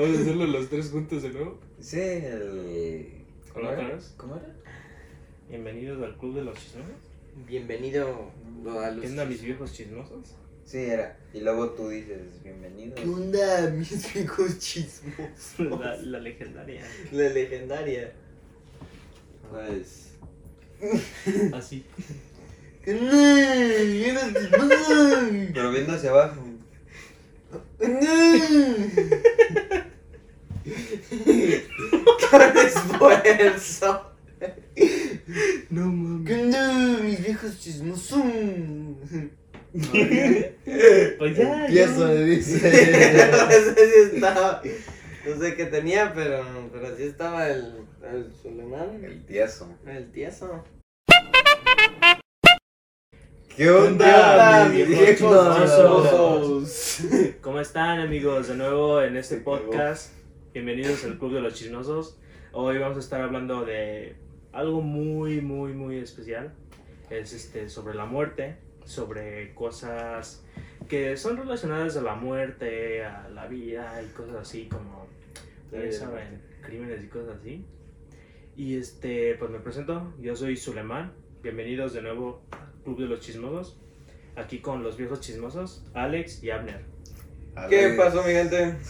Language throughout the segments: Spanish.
Vamos a hacerlo los tres juntos de nuevo. Sí, el. ¿Cómo Hola, era? Carlos. ¿Cómo era? Bienvenidos al Club de los Chismosos. Bienvenido a los... ¿Qué onda, mis viejos chismosos? Sí, era. Y luego tú dices, bienvenido. ¿Qué onda, mis viejos chismos? La, la legendaria. La legendaria. Pues... Así. ¿Qué onda, viejos chismosos? Pero viendo hacia abajo. Con esfuerzo. No ¿Qué mames. onda, mis viejos chismosos? Pues ya. Empiezo, ya. dice. no sé si estaba... No sé qué tenía, pero, pero así estaba el, el Suleiman. El tieso. El tieso. ¿Qué onda, mis mis viejos chismosos? ¿Cómo están, amigos? De nuevo en este podcast. Bienvenidos al Club de los Chismosos. Hoy vamos a estar hablando de algo muy, muy, muy especial. Es este sobre la muerte, sobre cosas que son relacionadas a la muerte, a la vida y cosas así como ustedes saben, crímenes y cosas así. Y este, pues me presento, yo soy Sulemán. Bienvenidos de nuevo al Club de los Chismosos. Aquí con los viejos chismosos, Alex y Abner. ¿Qué pasó, mi gente?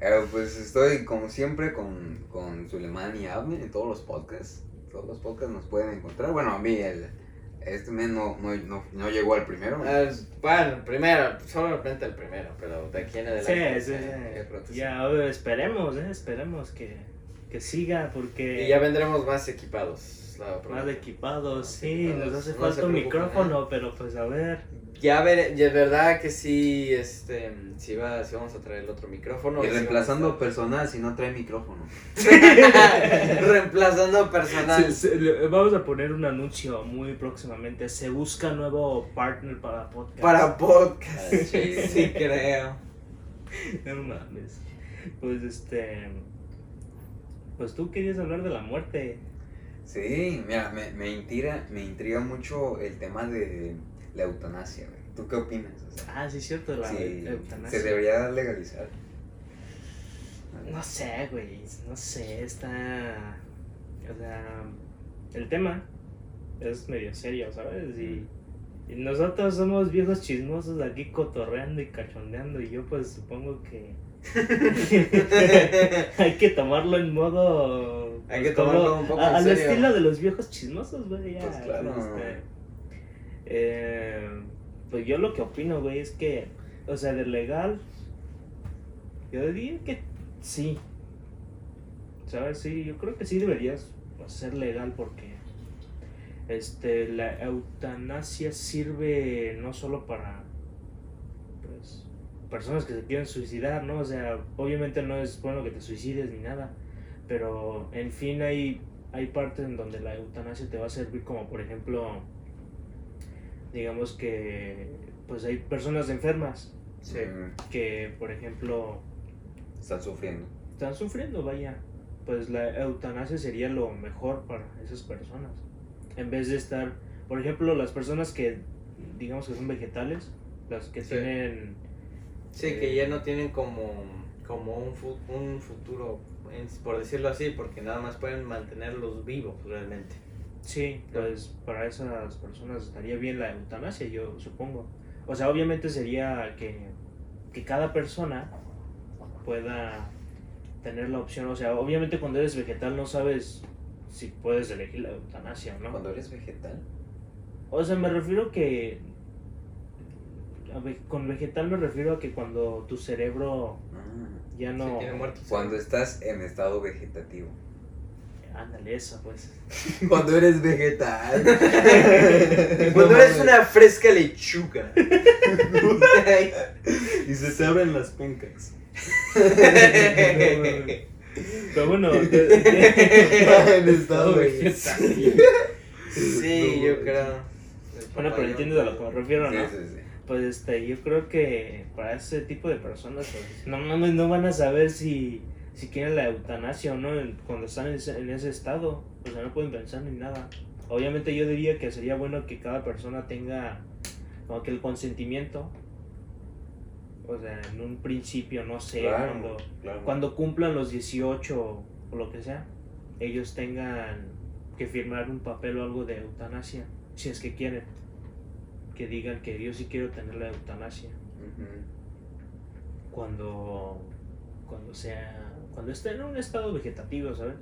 Eh, pues estoy como siempre con, con Suleiman y Abner en todos los podcasts. Todos los podcasts nos pueden encontrar. Bueno, a mí el, este mes no, no, no, no llegó al primero. Ah, es- Bueno, primero, solamente el primero, pero de aquí en adelante. Sí, sí, eh, que sí. Ya, esperemos, eh, esperemos que, que siga porque Y ya vendremos más equipados. la más equipados, Más sí, equipados. nos hace No falta un micrófono, pero pues a ver. Ya veré, ya es verdad que sí, este, sí, va, sí vamos a traer el otro micrófono. Y reemplazando personal si no trae micrófono. reemplazando personal. Se- se- le- vamos a poner un anuncio muy próximamente. Se busca nuevo partner para podcast. Para podcast. Ah, sí. sí, creo. No mames. Pues este. Pues tú querías hablar de la muerte. Sí, mira, me, me, intriga, me intriga mucho el tema de la eutanasia, güey. ¿Tú qué opinas? O sea, Ah, sí, es cierto, la si eutanasia. se debería legalizar. No sé, güey, no sé, está... O sea, el tema es medio serio, ¿sabes? Y, y nosotros somos viejos chismosos aquí cotorreando y cachondeando y yo pues supongo que hay que tomarlo en modo... Hay pues, que tomarlo un poco en a- Al serio. estilo de los viejos chismosos, güey, ya. Pues claro. este, eh, pues yo lo que opino, güey, es que, o sea, de legal, yo diría que sí. ¿Sabes? Sí, yo creo que sí deberías ser legal porque este la eutanasia sirve no solo para pues personas que se quieren suicidar, ¿no? O sea, obviamente no es bueno que te suicides ni nada, pero en fin hay hay partes en donde la eutanasia te va a servir como por ejemplo digamos que pues hay personas enfermas Sí. Que por ejemplo Están sufriendo. están sufriendo, vaya. Pues la eutanasia sería lo mejor para esas personas. En vez de estar, por ejemplo, las personas que digamos que son vegetales, las que Sí. tienen Sí, que ya no tienen como, como un, fu- un futuro, por decirlo así, porque nada más pueden mantenerlos vivos realmente. Sí, pues para esas personas estaría bien la eutanasia, yo supongo. O sea, obviamente sería que, que cada persona pueda tener la opción. O sea, obviamente cuando eres vegetal no sabes si puedes elegir la eutanasia o no. Cuando eres vegetal. O sea, me refiero que... a ve- con vegetal me refiero a que cuando tu cerebro Ah, ya Sí, no... tiene muertos. Cuando estás en estado vegetativo. Ándale, eso pues. Cuando eres vegetal. Cuando No eres una fresca lechuga. Y se te abren las pencas. Pero bueno, en estado vegetal. sí, yo creo. Bueno, pero entiendes a lo que me refiero, Sí, ¿no? sí, sí. Pues este, yo creo que para ese tipo de personas, pues, no mames, no van a saber si, si quieren la eutanasia o no cuando están en ese, estado. O sea, no pueden pensar ni nada. Obviamente yo diría que sería bueno que cada persona tenga como que el consentimiento. O sea, en un principio, no sé, Claro, cuando, claro. cuando cumplan los 18 o lo que sea, ellos tengan que firmar un papel o algo de eutanasia, si es que quieren. Que digan que yo sí quiero tener la eutanasia. Cuando, cuando sea, cuando esté en un estado vegetativo, ¿sabes?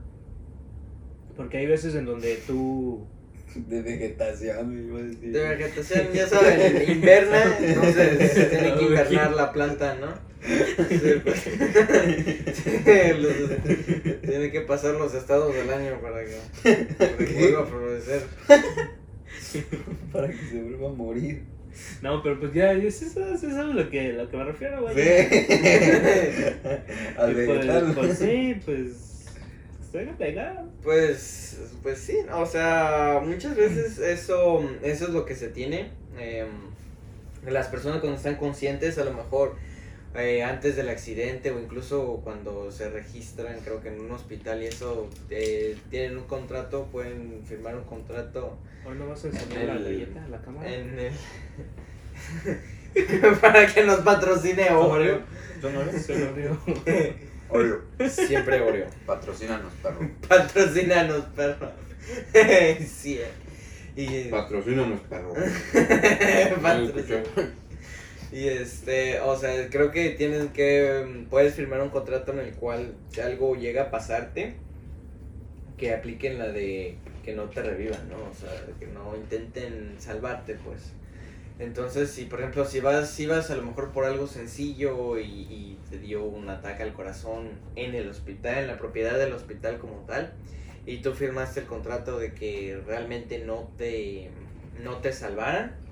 Porque hay veces en donde tú De vegetación, me iba a decir. De vegetación, ya saben, inverna, entonces tiene que invernar la planta, ¿no? Sí, pues. Sí, los- tiene que pasar los estados del año para que, para que vuelva a florecer. Para que se vuelva a morir. No, pero pues ya, es eso, es eso a lo que, lo que me refiero, güey. Y pues, vegetal. pues sí, pues. Estoy pegado. Pues, pues sí, o sea, muchas veces eso, eso es lo que se tiene. em, las personas cuando están conscientes, a lo mejor eh, antes del accidente o incluso cuando se registran, creo que en un hospital y eso, eh, tienen un contrato, pueden firmar un contrato Hoy no vas a enseñar la galleta a la cámara. en el... para que nos patrocine Oreo. ¿Son Oreo? Se lo río. Oreo. Siempre Oreo. Patrocínanos, perro. Patrocínanos, perro. sí. eh. Y, Patrocínanos, perro. Patrocina. Y este, o sea, creo que tienes que, mm, puedes firmar un contrato en el cual si algo llega a pasarte, que apliquen la de que no te revivan, ¿no? O sea, que no intenten salvarte, pues. Entonces, si por ejemplo, si vas, si vas a lo mejor por algo sencillo y, y te dio un ataque al corazón en el hospital, en la propiedad del hospital como tal, y tú firmaste el contrato de que realmente no te, no te salvaran,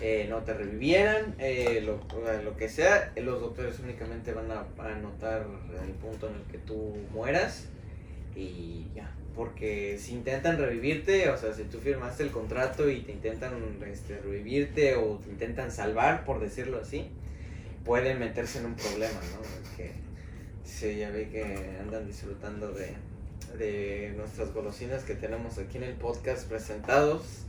eh, no te revivieran, eh, lo, lo que sea, los doctores únicamente van a, a anotar el punto en el que tú mueras y ya. Porque si intentan revivirte, o sea, si tú firmaste el contrato y te intentan este, revivirte o te intentan salvar, por decirlo así, pueden meterse en un problema, ¿no? Porque sí, ya vi que andan disfrutando de, de nuestras golosinas que tenemos aquí en el podcast presentados.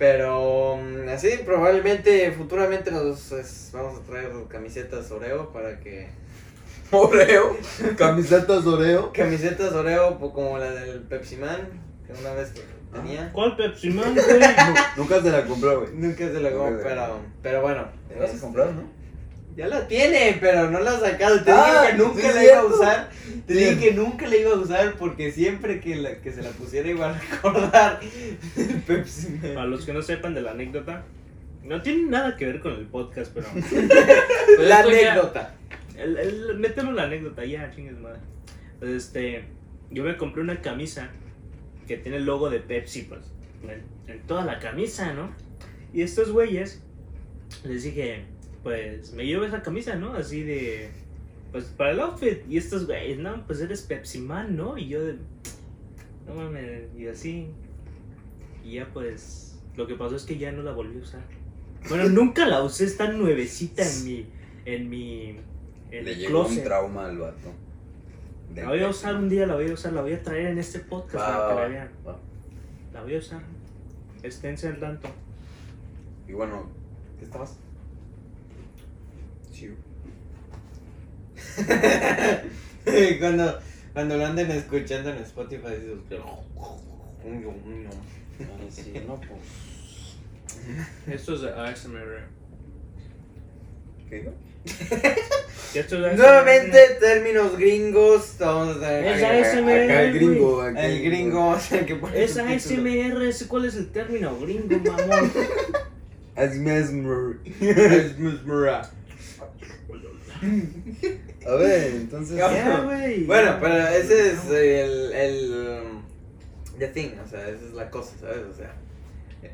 Pero mm, así, probablemente futuramente nos es- vamos a traer camisetas Oreo para que Oreo. Camisetas Oreo. Camisetas Oreo como la del Pepsi Man, que una vez tenía. ¿Cuál Pepsi Man, güey? Nunca se la compró, güey. Nunca se la compró, pero, pero bueno. ¿Te vas a es- comprar, no? Ya la tiene, pero no la ha sacado. Te Ah, dije que nunca sí, la iba a usar. Te Sí. dije que nunca la iba a usar porque siempre que, la, que se la pusiera iba a recordar el Pepsi Man. Para los que no sepan de la anécdota, no tiene nada que ver con el podcast, pero. pero La ya- anécdota. El, el, mételo la anécdota, ya, chingues madre. Pues este, yo me compré una camisa que tiene el logo de Pepsi, pues, en, en toda la camisa, ¿no? Y estos güeyes, les dije, pues, me llevo esa camisa, ¿no? Así de, pues, para el outfit. Y estos güeyes, no, pues eres Pepsi Man, ¿no? Y yo de, no mames, y así. Y ya, pues, lo que pasó es que ya no la volví a usar. Bueno, nunca la usé, está nuevecita en mi, en mi, en Le llegó un closet. trauma al vato. La voy a usar un día, la voy a usar, la voy a traer en este podcast Va, para que la vean. va. La voy a usar. Esténse al tanto. Y bueno, ¿qué estabas? Sí. cuando, cuando lo anden escuchando en Spotify, sí, no, pues. Esto es ASMR. ¿Qué digo? Esto es ASMR. Nuevamente, términos gringos. Vamos a Es ver. ASMR. Acá el gringo. acá El gringo, o sea, que pone Es subtítulos. ASMR, ese- ¿cuál es el término gringo, mamón? Es. Es mesmera. A ver, entonces. Ya, güey. Bueno, pero ese es el, el the thing, o sea, esa es la cosa, ¿sabes? O sea,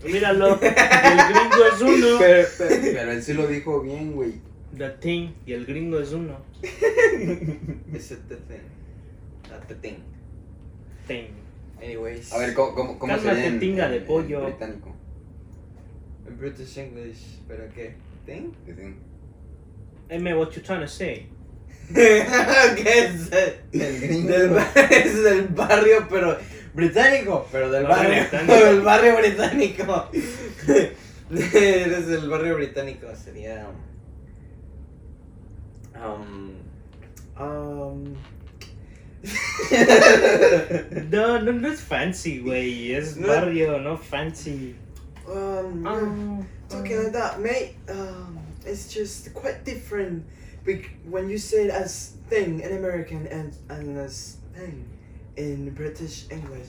Míralo. El gringo es uno. Pero, pero, pero él sí lo dijo bien, güey. The thing. Y el gringo es uno. ese the thing, not the thing. Thing. Anyways, A ver, ¿cómo, cómo, cómo sería en, tinga de en- en pollo. británico? en British English, ¿pero qué? ¿Thing? Que sí. Hey man, what you trying to say? ¿Qué es? El gringo. Del, es del barrio, pero británico, pero del Barrio barrio, británico. del barrio británico. Eres del barrio británico, sería. Um, um, No, no, no es fancy, güey. Es No. barrio, no fancy. um, Ah, talking like that, mate. Um, it's just quite different. Bec- When you say it as thing in American and and as thing in British English.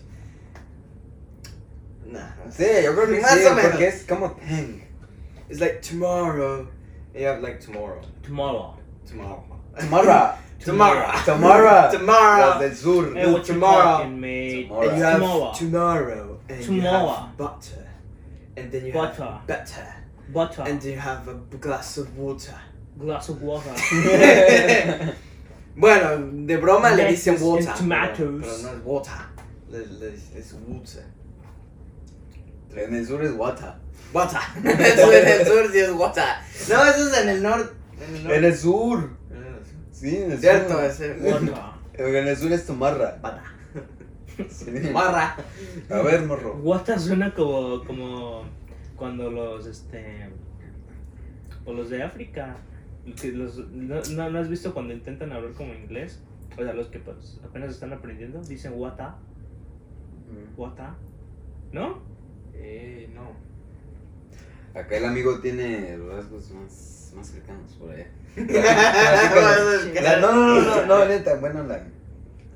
Nah. Sí, yo creo que Más sí, o menos. porque es como tang. It's like tomorrow. Yeah, like tomorrow. Tomorrow. Tomorrow. Tomorrow. Tomorrow. Tomorrow. Tomorrow. Los del. Hey, what you Tomorrow. talking, mate? Tomorrow. And you have Tomorrow. tomorrow. And you have butter. And then you Butter. have butter. Butter. And then you have a glass of water. Glass of water. bueno, de broma le Lettuce dicen water. and tomatoes. Pero, pero no es water. Le, le, es water. En el sur es water. Water. En el sur sí es water. No, eso es en el norte. En el. En el sur. En el sur. Sí, en el Cierto, sur. es el Water. En el sur es tomarra. Water. Sí. Barra. A ver, morro. Water suena como, como cuando los, este, o los de África, que los, no, no, ¿no has visto cuando intentan hablar como inglés? O sea, los que pues apenas están aprendiendo, dicen wata, wata, ¿no? Eh, no. Acá el amigo tiene rasgos más, más cercanos por allá. no, No, no, no, no, no, neta, bueno, la.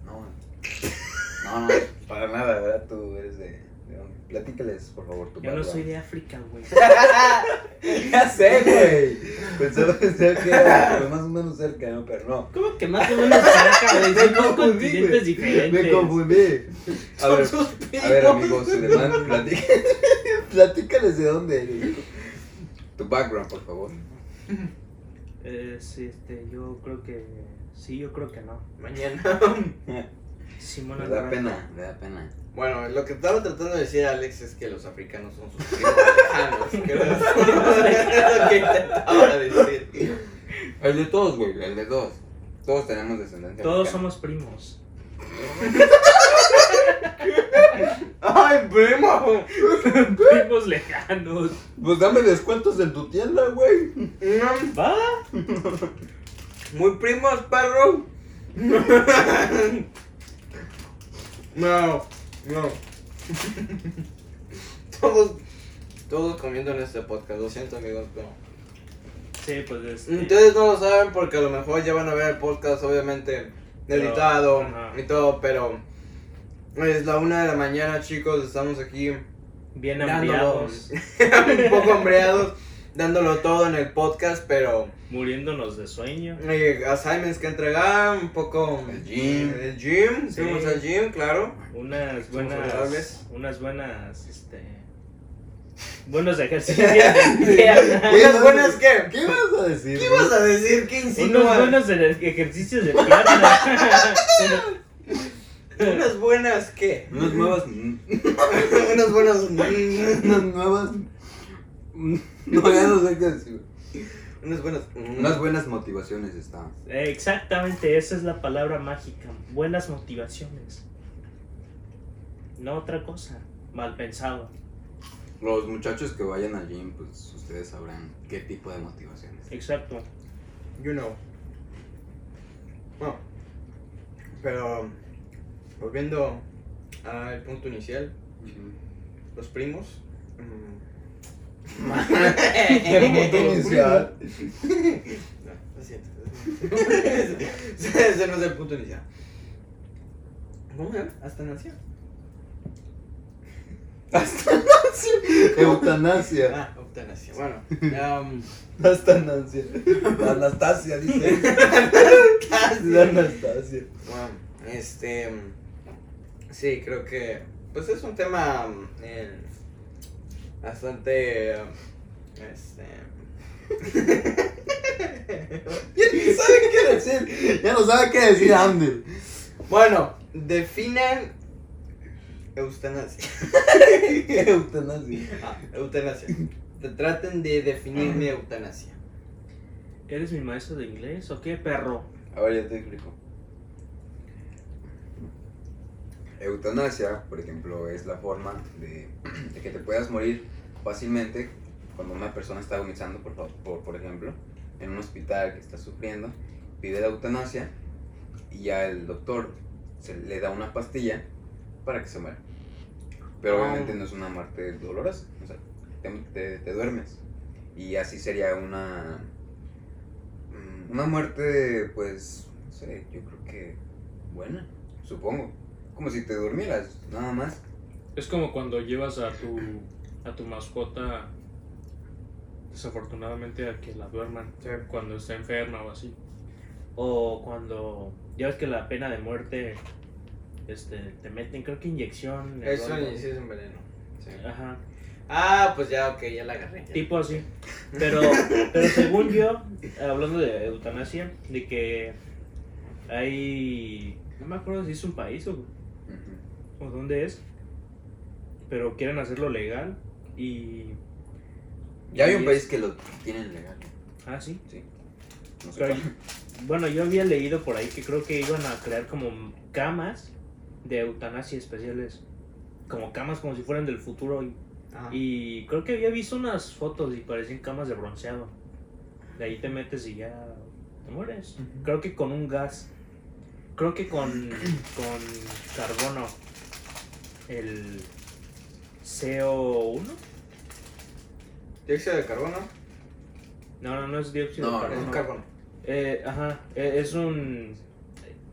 No, no, no, para nada, ¿verdad? Tú eres de. Platícales, por favor, tu Yo no soy de África, güey. Ya sé, güey. Pensaba que era pues, más o menos cerca, ¿no? Pero no. ¿Cómo que más o menos cerca, güey? Son dos confundí, continentes diferentes. Me confundí. A ver, a ver, primos. amigo Suleiman, platícales, platícales de dónde eres. Tu background, por favor. Eh, sí, este, yo creo que, sí, yo creo que no. Mañana. Simón Me da pena, me da pena. Bueno, lo que estaba tratando de decir Alex es que los africanos son sus primos lejanos. Que es lo que intentaba decir. El de todos, güey, el de todos. Todos tenemos descendencia. Todos africana. somos primos. ¡Ay, primo! primos lejanos. Pues dame descuentos en tu tienda, güey. ¿Va? Muy primos, perro. No, no. Todos, todos comiendo en este podcast. Lo siento, amigos, pero. Sí, pues este. Ustedes no lo saben porque a lo mejor ya van a ver el podcast, obviamente, editado y todo, pero es la una de la mañana, chicos, estamos aquí Bien hambriados. un poco hambreados, dándolo todo en el podcast, pero Muriéndonos de sueño. eh, assignments que entregar, un poco El gym. el gym, Sí. fuimos al gym, claro. Unas buenas. Unas buenas, este. Buenos ejercicios. ¿Unas buenas qué? ¿Qué vas a decir? ¿Qué ibas a decir? ¿Qué Unos insinúas? buenos ener- ejercicios de pierna. ¿Unas buenas qué? Unas nuevas. Unas buenas... Unas nuevas. No, ya no sé qué decir. Unas buenas... Unas buenas motivaciones están. Eh, Exactamente, esa es la palabra mágica. Buenas motivaciones. No otra cosa. Mal pensado. Los muchachos que vayan al gym, pues ustedes sabrán qué tipo de motivaciones. Exacto. You know. Bueno, pero volviendo al punto inicial, los primos. inicial. No, lo siento. Ese no es el punto inicial. ¿Cómo? Hasta nació. Hasta. Eutanasia. Ah, eutanasia. Bueno, um, Hasta nancia. Anastasia, dice. La Anastasia. Bueno, este. Sí, creo que. Pues es un tema. eh, bastante. um, Este. Ya ni sabe qué decir. Ya no sabe qué decir Ander. Bueno, definen. Eutanasia. Eutanasia. Ah, eutanasia. Te traten de definir mi eutanasia. ¿Eres mi maestro de inglés o qué, perro? A ver, ya te explico. Eutanasia, por ejemplo, es la forma de, de que te puedas morir fácilmente cuando una persona está agonizando, por, por, por ejemplo, en un hospital que está sufriendo pide la eutanasia y ya el doctor se le da una pastilla para que se muera. Pero Ah. obviamente no es una muerte dolorosa, o sea, te, te- te duermes. Y así sería una una muerte, pues, no sé, yo creo que buena, supongo. Como si te durmieras, nada más. Es como cuando llevas a tu, a tu mascota, desafortunadamente, a que la duerman cuando está enferma o así. O cuando. Ya ves que la pena de muerte. Este, te meten, creo que inyección. Eso sí es un veneno. Sí. Ajá. Ah, pues ya, ok, ya la agarré. ya. Tipo así. Pero, pero según yo, hablando de eutanasia, de que hay. No me acuerdo si es un país o. o dónde es. Pero quieren hacerlo legal y. Ya hay un es- país que lo tienen legal. Ah, sí. No sé Pero- bueno, yo había leído por ahí que creo que iban a crear como camas de eutanasia especiales. Como camas como si fueran del futuro. Y, creo que había visto unas fotos y parecían camas de bronceado. De ahí te metes y ya te mueres. Creo que con un gas. Creo que con, con carbono. El CO1. Dióxido de carbono. No, no, no es dióxido No, de no, carbono. Es carbono. Eh, ajá, eh, es un...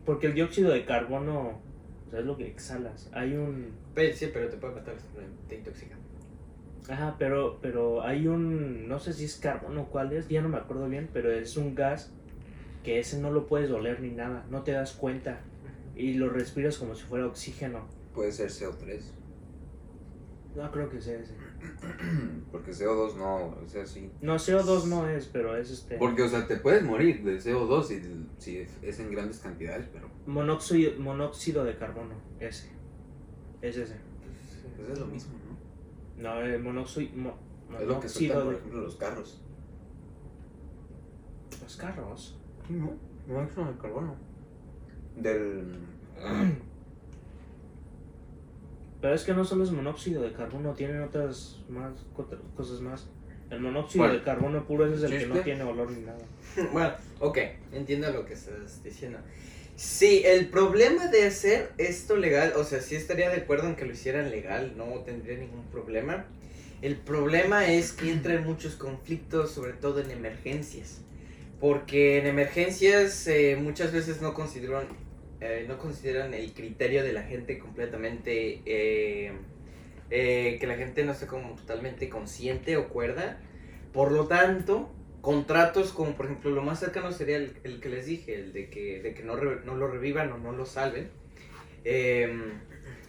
Porque el dióxido de carbono, o sea, es lo que exhalas. Hay un... Sí, pero te puede matar, te intoxica. Ajá, pero, pero hay un... No sé si es carbono o cuál es, ya no me acuerdo bien, pero es un gas que ese no lo puedes oler ni nada, no te das cuenta. Y lo respiras como si fuera oxígeno. Puede ser CO3. No creo que sea ese. Porque CO2 no, o sea, sí. No, CO2 no es, pero es este... Porque, o sea, te puedes morir de CO2 si, si es en grandes cantidades, pero Monóxido, monóxido de carbono, ese. Es ese. pues es lo mismo, ¿no? No, el monóxido... mo- Es lo que sueltan, por ejemplo, los carros. los carros. No, monóxido de carbono. Del... Pero es que no solo es monóxido de carbono, tienen otras más co- cosas más. El monóxido de carbono puro ese es el que no tiene olor ni nada. Bueno, ok, entiendo lo que estás diciendo. Sí, el problema de hacer esto legal, o sea, sí estaría de acuerdo en que lo hicieran legal, no tendría ningún problema. El problema es que entra en muchos conflictos, sobre todo en emergencias. Porque en emergencias eh, muchas veces no consideran, eh, no consideran el criterio de la gente completamente, eh, eh, que la gente no esté como totalmente consciente o cuerda. Por lo tanto, contratos como por ejemplo lo más cercano sería el, el que les dije, el de que, de que no, re- no lo revivan o no lo salven. Em,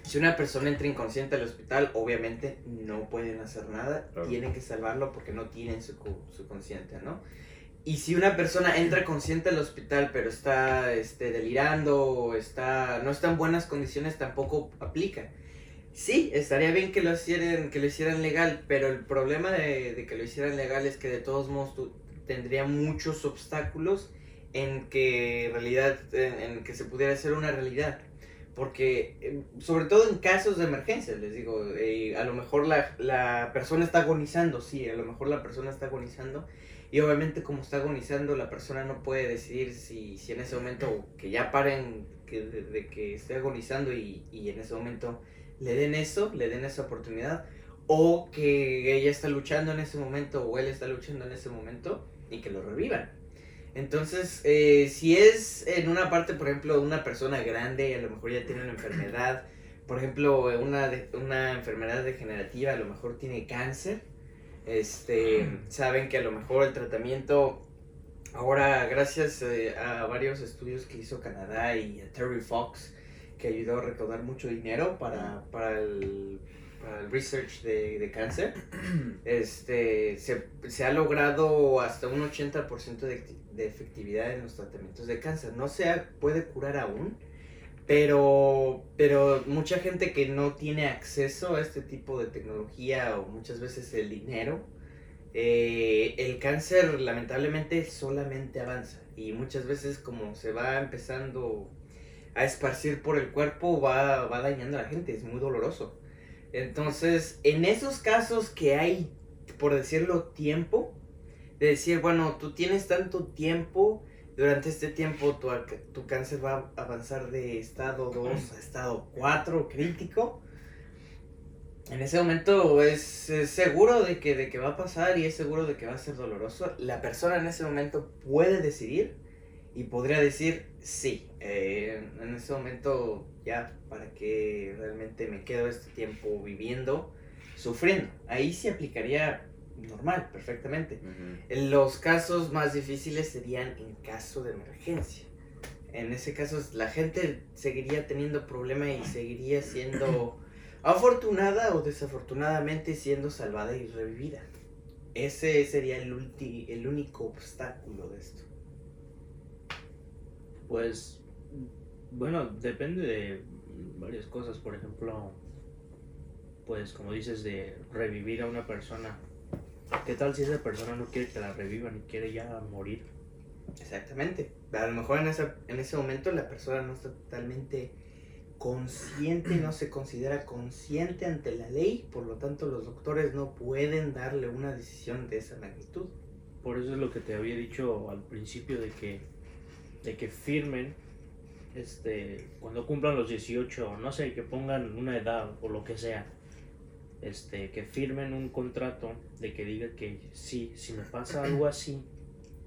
si una persona entra inconsciente al hospital, obviamente no pueden hacer nada, Claro. tienen que salvarlo porque no tienen su, su consciente, ¿no? Y si una persona entra consciente al hospital pero está este, delirando o está, no está en buenas condiciones, tampoco aplica. Sí, estaría bien que lo hicieran, que lo hicieran legal, pero el problema de, de que lo hicieran legal es que de todos modos tú- tendría muchos obstáculos en que realidad, en, en que se pudiera hacer una realidad. Porque, eh, sobre todo en casos de emergencia, les digo, eh, a lo mejor la, la persona está agonizando, sí, a lo mejor la persona está agonizando. Y obviamente como está agonizando, la persona no puede decidir si, si en ese momento que ya paren que, de, que esté agonizando y, y en ese momento le den eso, le den esa oportunidad, o que ella está luchando en ese momento o él está luchando en ese momento y que lo revivan. Entonces, eh, si es en una parte, por ejemplo, una persona grande, a lo mejor ya tiene una enfermedad, por ejemplo, una, una enfermedad degenerativa, a lo mejor tiene cáncer, este, saben que a lo mejor el tratamiento, ahora gracias eh, a varios estudios que hizo Canadá y a Terry Fox, que ayudó a recaudar mucho dinero para, para, el, para el research de, de cáncer, este, se, se ha logrado hasta un 80% de, de efectividad en los tratamientos de cáncer. No se puede curar aún, pero, pero mucha gente que no tiene acceso a este tipo de tecnología o muchas veces el dinero, eh, el cáncer lamentablemente solamente avanza y muchas veces como se va empezando a esparcir por el cuerpo va, va dañando a la gente, es muy doloroso. Entonces, en esos casos que hay, por decirlo, tiempo, de decir, bueno, tú tienes tanto tiempo Durante este tiempo tu, tu cáncer va a avanzar de estado 2 a estado 4 crítico. En ese momento es, es seguro de que, de que va a pasar y es seguro de que va a ser doloroso. La persona en ese momento puede decidir y podría decir sí. eh, en ese momento ya para que realmente me quedo este tiempo viviendo, sufriendo. Ahí sí aplicaría normal, perfectamente. Ujú. Los casos más difíciles serían en caso de emergencia. En ese caso la gente seguiría teniendo problema y seguiría siendo afortunada o desafortunadamente siendo salvada y revivida. Ese sería el, ulti- el único obstáculo de esto. Pues, bueno, depende de varias cosas. Por ejemplo, pues como dices, de revivir a una persona. ¿Qué tal si esa persona no quiere que la revivan y quiere ya morir? Exactamente. A lo mejor en, esa, en ese momento la persona no está totalmente consciente, no se considera consciente ante la ley, por lo tanto los doctores no pueden darle una decisión de esa magnitud. Por eso es lo que te había dicho al principio de que, de que firmen este, cuando cumplan los 18, no sé, que pongan una edad o lo que sea, este, que firmen un contrato de que diga que sí, si me pasa algo así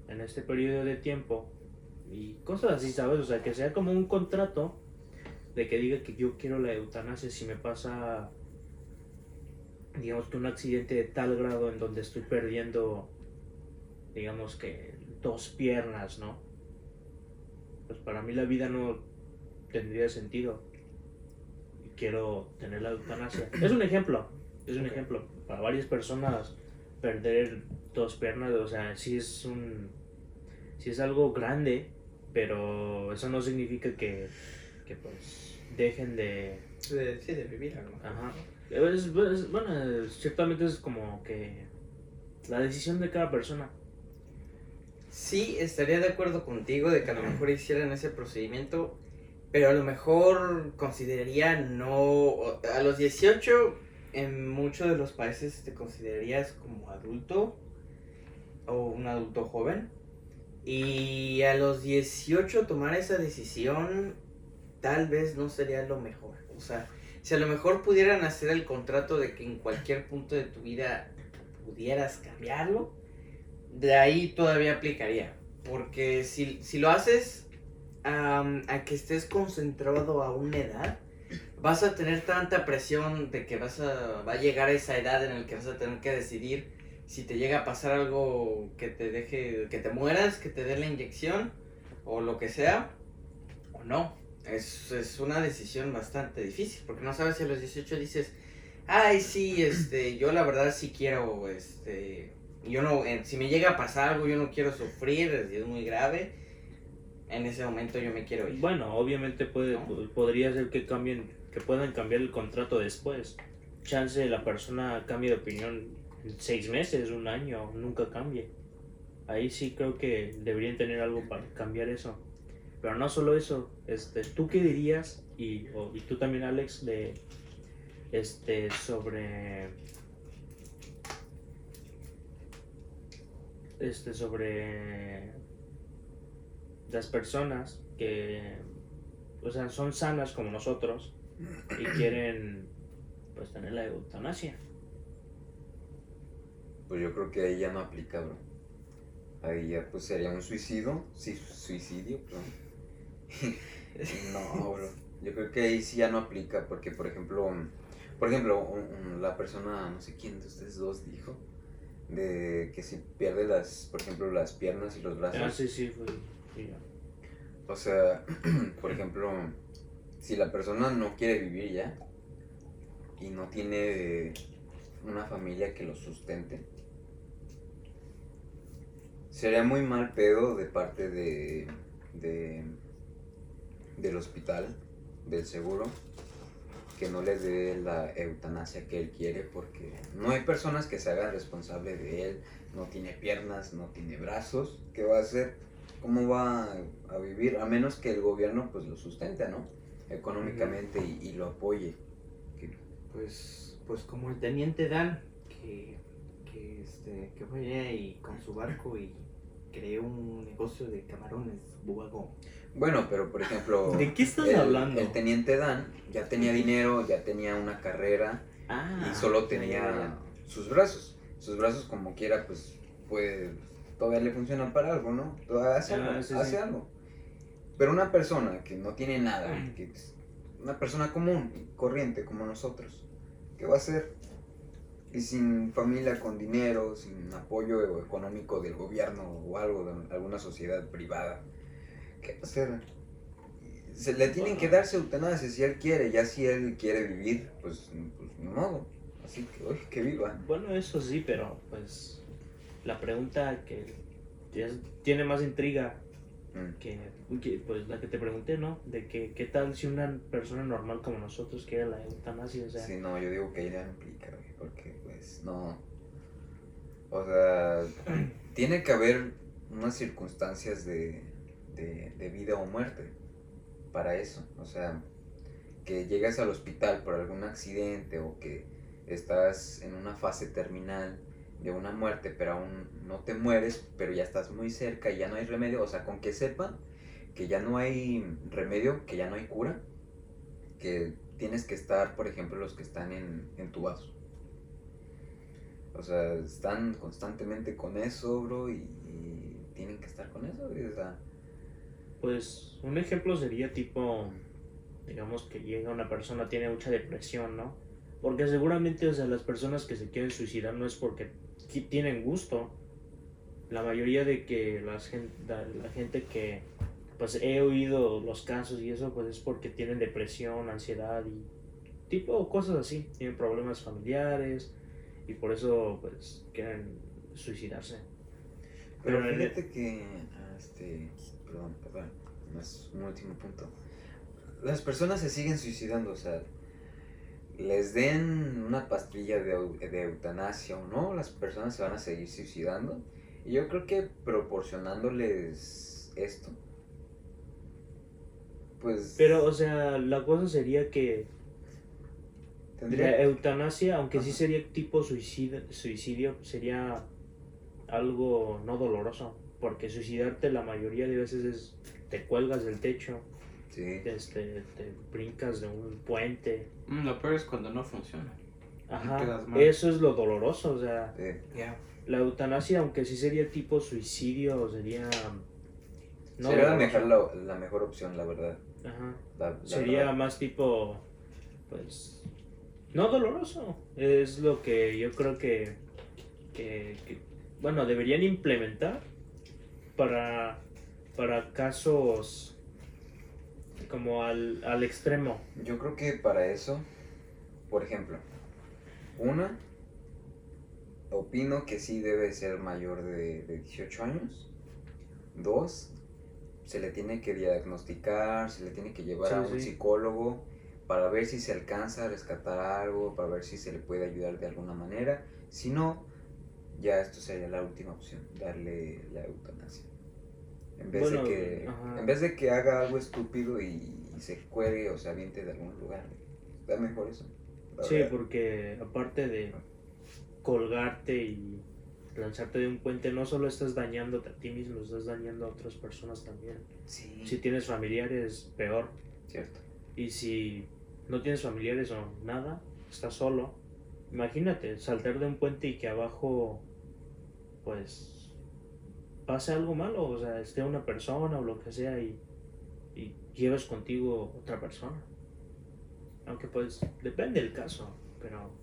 en este periodo de tiempo y cosas así, ¿sabes? O sea, que sea como un contrato de que diga que yo quiero la eutanasia si me pasa, digamos que un accidente de tal grado en donde estoy perdiendo, digamos que dos piernas, ¿no? Pues para mí la vida no tendría sentido. Quiero tener la eutanasia. Es un ejemplo, es un ejemplo. Para varias personas perder dos piernas, o sea, sí es un, sí es algo grande, pero eso no significa que, que pues dejen de, De- sí, de vivir a lo mejor. Ajá. Es- es- bueno, ciertamente es como que la decisión de cada persona. Sí, estaría de acuerdo contigo de que a lo mejor hicieran ese procedimiento, pero a lo mejor consideraría no... A los 18, en muchos de los países te considerarías como adulto o un adulto joven. Y a los 18 tomar esa decisión tal vez no sería lo mejor. O sea, si a lo mejor pudieran hacer el contrato de que en cualquier punto de tu vida pudieras cambiarlo, de ahí todavía aplicaría. Porque si, si lo haces a que estés concentrado a una edad, vas a tener tanta presión de que vas a, va a llegar a esa edad en la que vas a tener que decidir si te llega a pasar algo que te deje, que te mueras, que te dé la inyección o lo que sea, o no. Es, es una decisión bastante difícil, porque no sabes si a los 18 dices, ay, sí, este, yo la verdad sí quiero, este, yo no, si me llega a pasar algo, yo no quiero sufrir, es, es muy grave, en ese momento yo me quiero ir. Bueno, obviamente puede, podría ser que cambien, que puedan cambiar el contrato después. Chance la persona cambie de opinión en seis meses, un año, nunca cambie. Ahí sí creo que deberían tener algo para cambiar eso. Pero no solo eso, este, ¿tú qué dirías? Y, y tú también, Alex, de este sobre este sobre las personas que o sea son sanas como nosotros y quieren pues tener la eutanasia Pues yo creo que ahí ya no aplica, bro. Ahí ya pues sería un suicidio. Sí, suicidio, perdón. no, bro. Yo creo que ahí sí ya no aplica porque, por ejemplo, por ejemplo, la persona, no sé quién de ustedes dos dijo, de que si pierde las, por ejemplo, las piernas y los brazos. ah sí sí fue sí. O sea, por ejemplo, si la persona no quiere vivir ya y no tiene una familia que lo sustente, sería muy mal pedo de parte de, de del hospital, del seguro, que no le dé la eutanasia que él quiere porque no hay personas que se hagan responsable de él, no tiene piernas, no tiene brazos, ¿qué va a hacer? ¿Cómo va a, a vivir? A menos que el gobierno pues lo sustente, ¿no? Económicamente y, y lo apoye. Pues, pues como el teniente Dan, que, que, este, que fue allá y con su barco y creé un negocio de camarones, bubago. Bueno, pero por ejemplo. ¿De qué estás el- hablando? El teniente Dan ya tenía dinero, ya tenía una carrera Ah, y solo ya, tenía sus brazos. Sus brazos, como quiera, pues, pues, todavía le funcionan para algo, ¿no? Todavía hace, Ah, algo, sí, hace sí. algo. Pero una persona que no tiene nada, que es una persona común, corriente, como nosotros, ¿qué va a hacer? Y sin familia, con dinero, sin apoyo económico del gobierno o algo, de alguna sociedad privada, ¿qué va a hacer? Se le tienen que darse eutanasia si él quiere, ya si él quiere vivir, pues, pues ni modo. Así que, oye, que viva. Bueno, eso sí, pero pues la pregunta que tiene más intriga Mm. que, pues la que te pregunté, ¿no? De que qué tal si una persona normal como nosotros quiere la eutanasia, o sea, Sí, no, yo digo que ella implica, güey, porque pues no. O sea, tiene que haber unas circunstancias de, de, de vida o muerte para eso. O sea, que llegas al hospital por algún accidente o que estás en una fase terminal de una muerte, pero aún no te mueres, pero ya estás muy cerca y ya no hay remedio. O sea, con que sepan que ya no hay remedio, que ya no hay cura, que tienes que estar, por ejemplo, los que están en, entubados. O sea, están constantemente con eso, bro, y, tienen que estar con eso, o sea, pues un ejemplo sería tipo, digamos que llega una persona, tiene mucha depresión, ¿no? Porque seguramente, o sea, las personas que se quieren suicidar no es porque tienen gusto. La mayoría de que las la gente que, pues he oído los casos y eso, pues es porque tienen depresión, ansiedad y tipo cosas así. Tienen problemas familiares y por eso, pues, quieren suicidarse. Pero Pero en el- fíjate que, este, perdón, perdón, más un último punto. Las personas se siguen suicidando, o sea, les den una pastilla de, de eutanasia o no, las personas se van a seguir suicidando. Y yo creo que proporcionándoles esto, pues... Pero, o sea, la cosa sería que tendría- La eutanasia, aunque sí sería tipo suicidio, suicidio, sería algo no doloroso. Porque suicidarte la mayoría de veces es te cuelgas del techo, Sí, este, te brincas de un puente. Mm, Lo peor es cuando no funciona. Ajá, eso es lo doloroso. O sea, sí. La eutanasia, aunque sí sería tipo suicidio, sería. no Sería la mejor, la, la mejor opción, la verdad. Ajá. La- la Sería verdad. más tipo, pues, no doloroso. Es lo que yo creo que, que, que, bueno, deberían implementar para, para casos como al, al extremo. Yo creo que para eso, por ejemplo, una, opino que sí debe ser mayor de, de 18 años. Dos, se le tiene que diagnosticar, se le tiene que llevar Sí, a un sí. psicólogo para ver si se alcanza a rescatar algo, para ver si se le puede ayudar de alguna manera. Si no, ya esto sería la última opción, darle la eutanasia. En vez, Bueno, de, que, ajá. en vez de que haga algo estúpido y, y se cuelgue o se aviente de algún lugar, está mejor eso. Sí, verdad. porque aparte de colgarte y lanzarte de un puente, no solo estás dañándote a ti mismo, estás dañando a otras personas también. Sí, Si tienes familiares, peor. cierto. Y si no tienes familiares o nada, estás solo. Imagínate, saltar de un puente y que abajo, pues, pase algo malo, o sea, esté una persona o lo que sea y, y lleves contigo otra persona. Aunque pues, depende del caso, pero...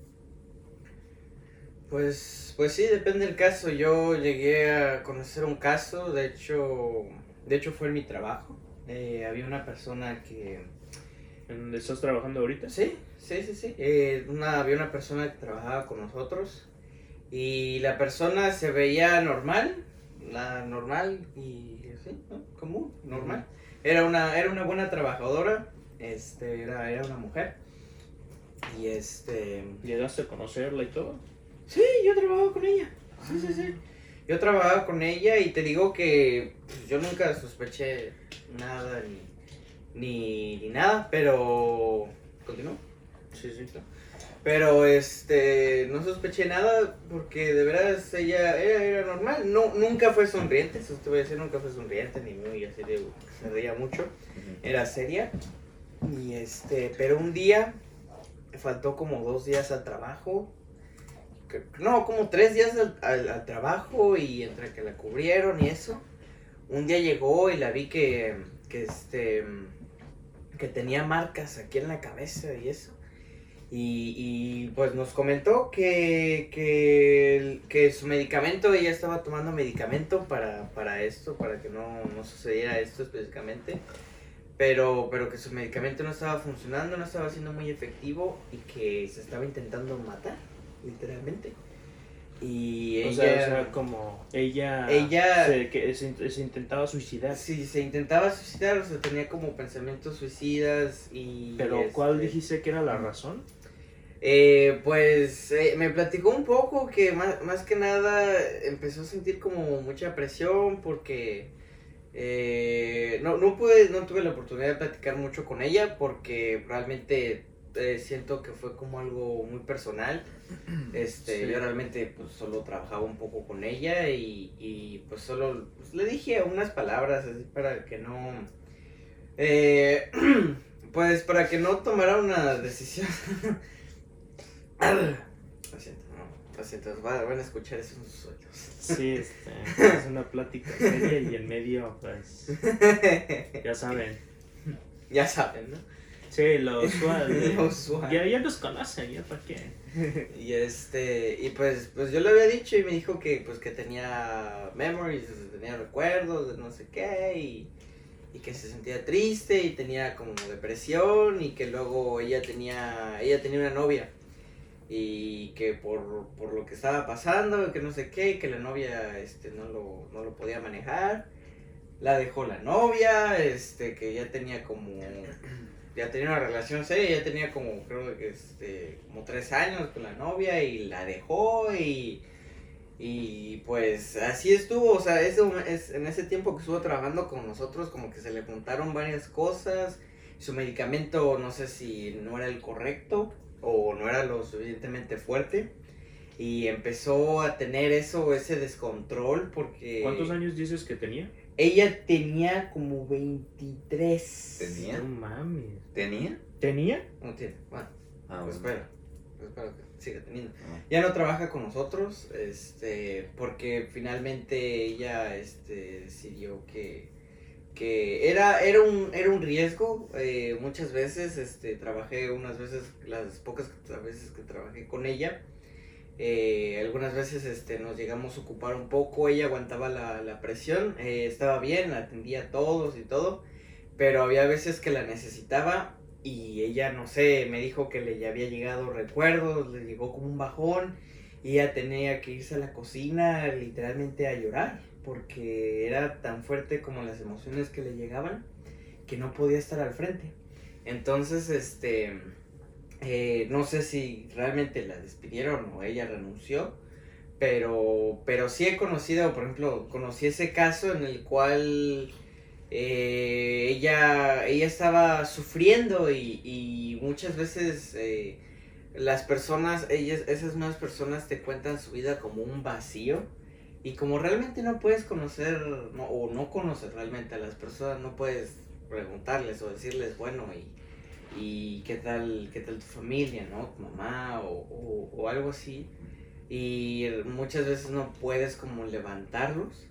Pues, pues sí, depende del caso. Yo llegué a conocer un caso, de hecho, de hecho fue en mi trabajo. Eh, había una persona que, ¿En donde estás trabajando ahorita? sí, sí, sí, sí. Eh, una, había una persona que trabajaba con nosotros y la persona se veía normal, la normal y sí, ¿no? común, normal. Era una, era una buena trabajadora, este, era, era una mujer y este. ¿Llegaste a conocerla y todo? Sí, yo trabajaba con ella. Sí, sí, sí. Yo trabajaba con ella y te digo que pues, yo nunca sospeché nada ni, ni, ni nada, pero... ¿Continúo? Sí, sí. Pero este, no sospeché nada porque de veras ella era, era normal. No, nunca fue sonriente, eso te voy a decir, nunca fue sonriente ni muy así de, se reía mucho. Era seria. Y este, pero un día faltó como dos días al trabajo. No, como tres días al, al- trabajo y entre que la cubrieron y eso. Un día llegó y la vi que, que este, que tenía marcas aquí en la cabeza y eso. Y, y, pues nos comentó que, que, que su medicamento, ella estaba tomando medicamento para, para esto, para que no, no sucediera esto específicamente. Pero, pero que su medicamento no estaba funcionando, no estaba siendo muy efectivo y que se estaba intentando matar, literalmente. Y O ella, sea, o sea, como ella, Ella- se, que se, se intentaba suicidar. sí, se intentaba suicidar, o sea, tenía como pensamientos suicidas y... Pero ¿cuál este, dijiste que era la razón? Eh, pues eh, me platicó un poco que más, más que nada empezó a sentir como mucha presión porque eh, no, no pude, no tuve la oportunidad de platicar mucho con ella porque realmente eh, siento que fue como algo muy personal. Este, Sí. yo realmente pues solo trabajaba un poco con ella y, y pues solo pues, le dije unas palabras así para que no eh, pues para que no tomara una decisión. Lo siento, no, lo siento, van a escuchar eso en sus oídos. Sí, este, es una plática seria y en medio, pues, ya saben. ya saben, ¿no? Sí, lo usual. Lo usual. Ya, ya los conocen, ya para qué. Y este, y pues, pues yo le había dicho y me dijo que pues que tenía memories, tenía recuerdos de no sé qué y, y que se sentía triste y tenía como depresión y que luego ella tenía, ella tenía una novia y que por, por lo que estaba pasando, que no sé qué, que la novia este no lo, no lo podía manejar, la dejó la novia, este, que ya tenía como ya tenía una relación seria, ya tenía como, creo que este, como tres años con la novia y la dejó y, y pues así estuvo, o sea, ese, es, en ese tiempo que estuvo trabajando con nosotros como que se le juntaron varias cosas, su medicamento no sé si no era el correcto o no era lo suficientemente fuerte y empezó a tener eso, ese descontrol porque... ¿Cuántos años dices que tenía? Ella tenía como 23. ¿Tenía? No mames. ¿Tenía? ¿Tenía? No tiene, bueno. Ah, Pues bueno. espera, pues espero que siga teniendo. Ah. Ya no trabaja con nosotros, este, porque finalmente ella, este, decidió que, que era, era un, era un riesgo, eh, muchas veces, este, trabajé unas veces, las pocas veces que trabajé con ella, eh, algunas veces, este, nos llegamos a ocupar un poco, ella aguantaba la, la presión, eh, estaba bien, atendía a todos y todo, pero había veces que la necesitaba y ella, no sé, me dijo que le había llegado recuerdos, le llegó como un bajón y ella tenía que irse a la cocina literalmente a llorar porque era tan fuerte como las emociones que le llegaban que no podía estar al frente. Entonces, este, eh, no sé si realmente la despidieron o ella renunció, pero, pero sí he conocido, por ejemplo, conocí ese caso en el cual eh, ella, ella estaba sufriendo y, y muchas veces eh, las personas, ellas, esas nuevas personas te cuentan su vida como un vacío y como realmente no puedes conocer no, o no conoces realmente a las personas, no puedes preguntarles o decirles, bueno, y, y qué tal, qué tal tu familia, ¿no? Tu mamá o, o, algo así. Y muchas veces no puedes como levantarlos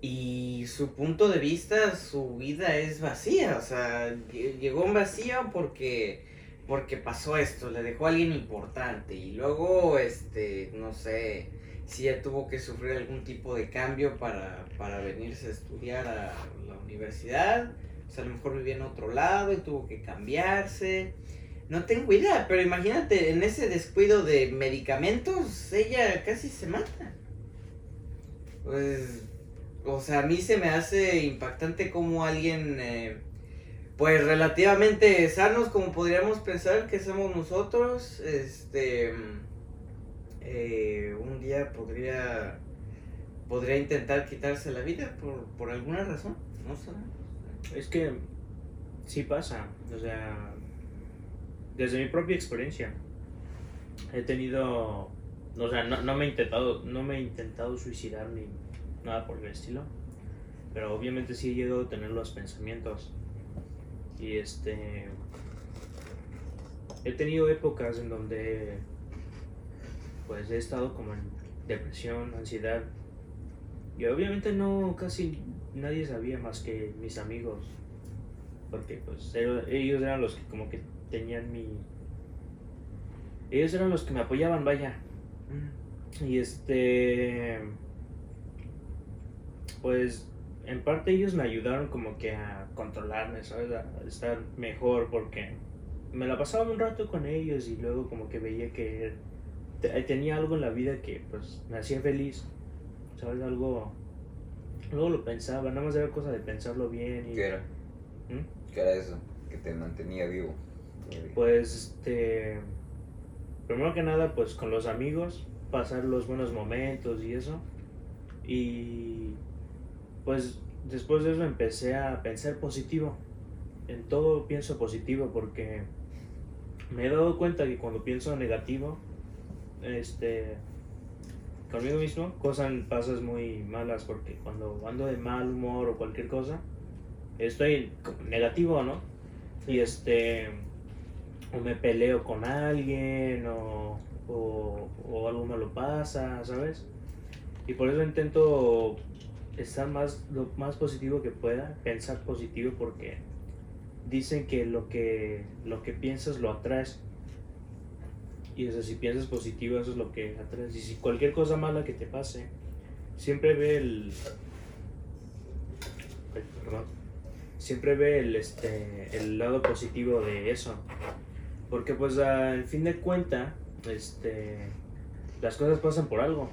y su punto de vista, su vida es vacía, o sea, lle- llegó un vacío porque porque pasó esto, le dejó a alguien importante y luego este, no sé, si ella tuvo que sufrir algún tipo de cambio para, para venirse a estudiar a la universidad, o sea, a lo mejor vivía en otro lado y tuvo que cambiarse. No tengo idea, pero imagínate, en ese descuido de medicamentos, ella casi se mata. Pues, o sea, a mí se me hace impactante como alguien, eh, pues relativamente sanos, como podríamos pensar que somos nosotros, este, eh, un día podría, podría intentar quitarse la vida por, por alguna razón, no sé. Es que sí pasa, o sea, desde mi propia experiencia, he tenido, o sea, no, no me he intentado, no me he intentado suicidar ni nada por el estilo, pero obviamente sí he llegado a tener los pensamientos. Y este, he tenido épocas en donde, pues he estado como en depresión, ansiedad, y obviamente no, casi nadie sabía más que mis amigos. Porque pues ellos eran los que como que tenían mi... Ellos eran los que me apoyaban, vaya. Y este... Pues en parte ellos me ayudaron como que a controlarme, ¿sabes? A estar mejor porque me la pasaba un rato con ellos y luego como que veía que te- tenía algo en la vida que pues me hacía feliz. ¿Sabes? Algo... Luego lo pensaba, nada más era cosa de pensarlo bien y... ¿Qué era? ¿Mm? ¿Qué era eso? Que te mantenía vivo. todavía. Pues, este, primero que nada, pues con los amigos, pasar los buenos momentos y eso. Y pues después de eso empecé a pensar positivo. En todo pienso positivo porque me he dado cuenta que cuando pienso negativo, este, conmigo mismo, cosas pasas muy malas porque cuando ando de mal humor o cualquier cosa, estoy negativo, ¿no? Y este, o me peleo con alguien o, o, o algo me lo pasa, ¿sabes? Y por eso intento estar más, lo más positivo que pueda, pensar positivo porque dicen que lo que, lo que piensas lo atraes. Y eso, si piensas positivo, eso es lo que atraes. Y si cualquier cosa mala que te pase, siempre ve el... Perdón. Siempre ve el, este, el lado positivo de eso. Porque pues al fin de cuenta, este, las cosas pasan por algo.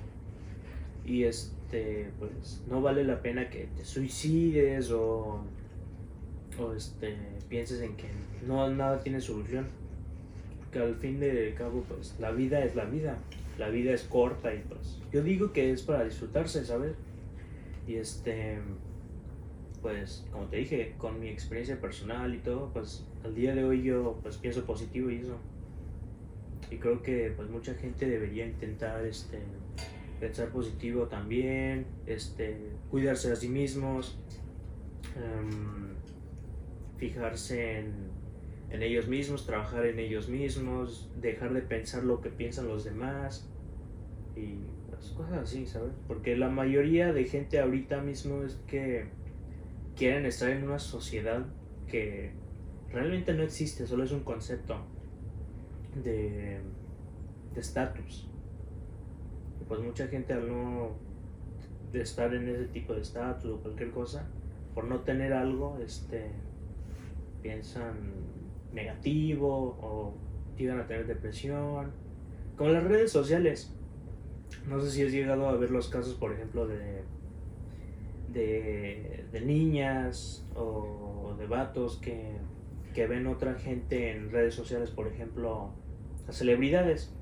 Y este, pues no vale la pena que te suicides o, o este, pienses en que no nada tiene solución. Al fin de cabo, pues la vida es la vida. La vida es corta y pues yo digo que es para disfrutarse, ¿sabes? Y este, pues como te dije, con mi experiencia personal y todo, pues al día de hoy yo pues pienso positivo y eso. Y creo que pues mucha gente debería intentar este pensar positivo también, este cuidarse a sí mismos, em, fijarse en, en ellos mismos, trabajar en ellos mismos, dejar de pensar lo que piensan los demás y pues, cosas así, ¿sabes? Porque la mayoría de gente ahorita mismo es que quieren estar en una sociedad que realmente no existe, solo es un concepto de estatus. Pues mucha gente al no de estar en ese tipo de estatus o cualquier cosa, por no tener algo, este piensan negativo o llegan a tener depresión. Como las redes sociales. No sé si has llegado a ver los casos, por ejemplo, de de, niñas o de vatos que, que ven otra gente en redes sociales, por ejemplo, a celebridades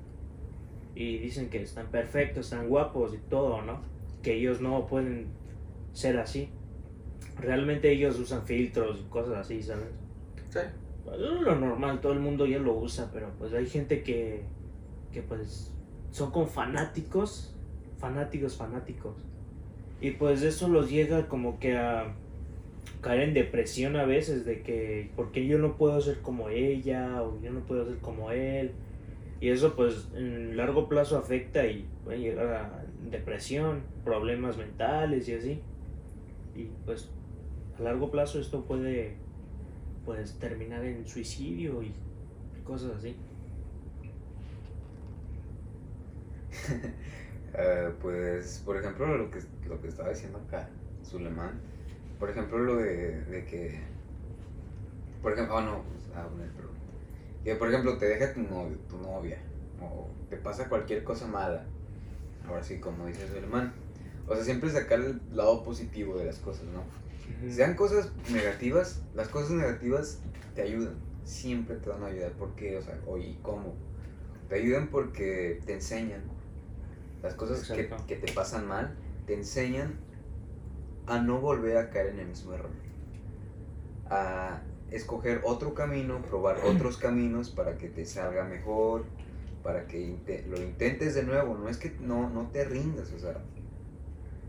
y dicen que están perfectos, están guapos y todo, ¿no? Que ellos no pueden ser así. Realmente ellos usan filtros y cosas así, ¿sabes? Es lo normal, todo el mundo ya lo usa, pero pues hay gente que, que pues son como fanáticos, fanáticos, fanáticos. Y pues eso los llega como que a caer en depresión a veces de que, porque yo no puedo ser como ella o yo no puedo ser como él. Y eso pues en largo plazo afecta y puede llegar a depresión, problemas mentales y así. Y pues a largo plazo esto puede pues terminar en suicidio y cosas así. Eh, pues, por ejemplo, lo que, lo que estaba diciendo acá, Suleiman, por ejemplo, lo de, de que, por ejemplo, oh no, pues, ah, que por ejemplo, te deja tu novio, tu novia, o te pasa cualquier cosa mala, ahora sí, como dice Suleiman, o sea, siempre sacar el lado positivo de las cosas, ¿no? Sean cosas negativas, las cosas negativas te ayudan, siempre te van a ayudar, porque, o sea, oye, ¿cómo? Te ayudan porque te enseñan. Las cosas que, te pasan mal te enseñan a no volver a caer en el mismo error. A escoger otro camino, probar otros caminos para que te salga mejor, para que inte- lo intentes de nuevo. No es que no, no te rindas, o sea,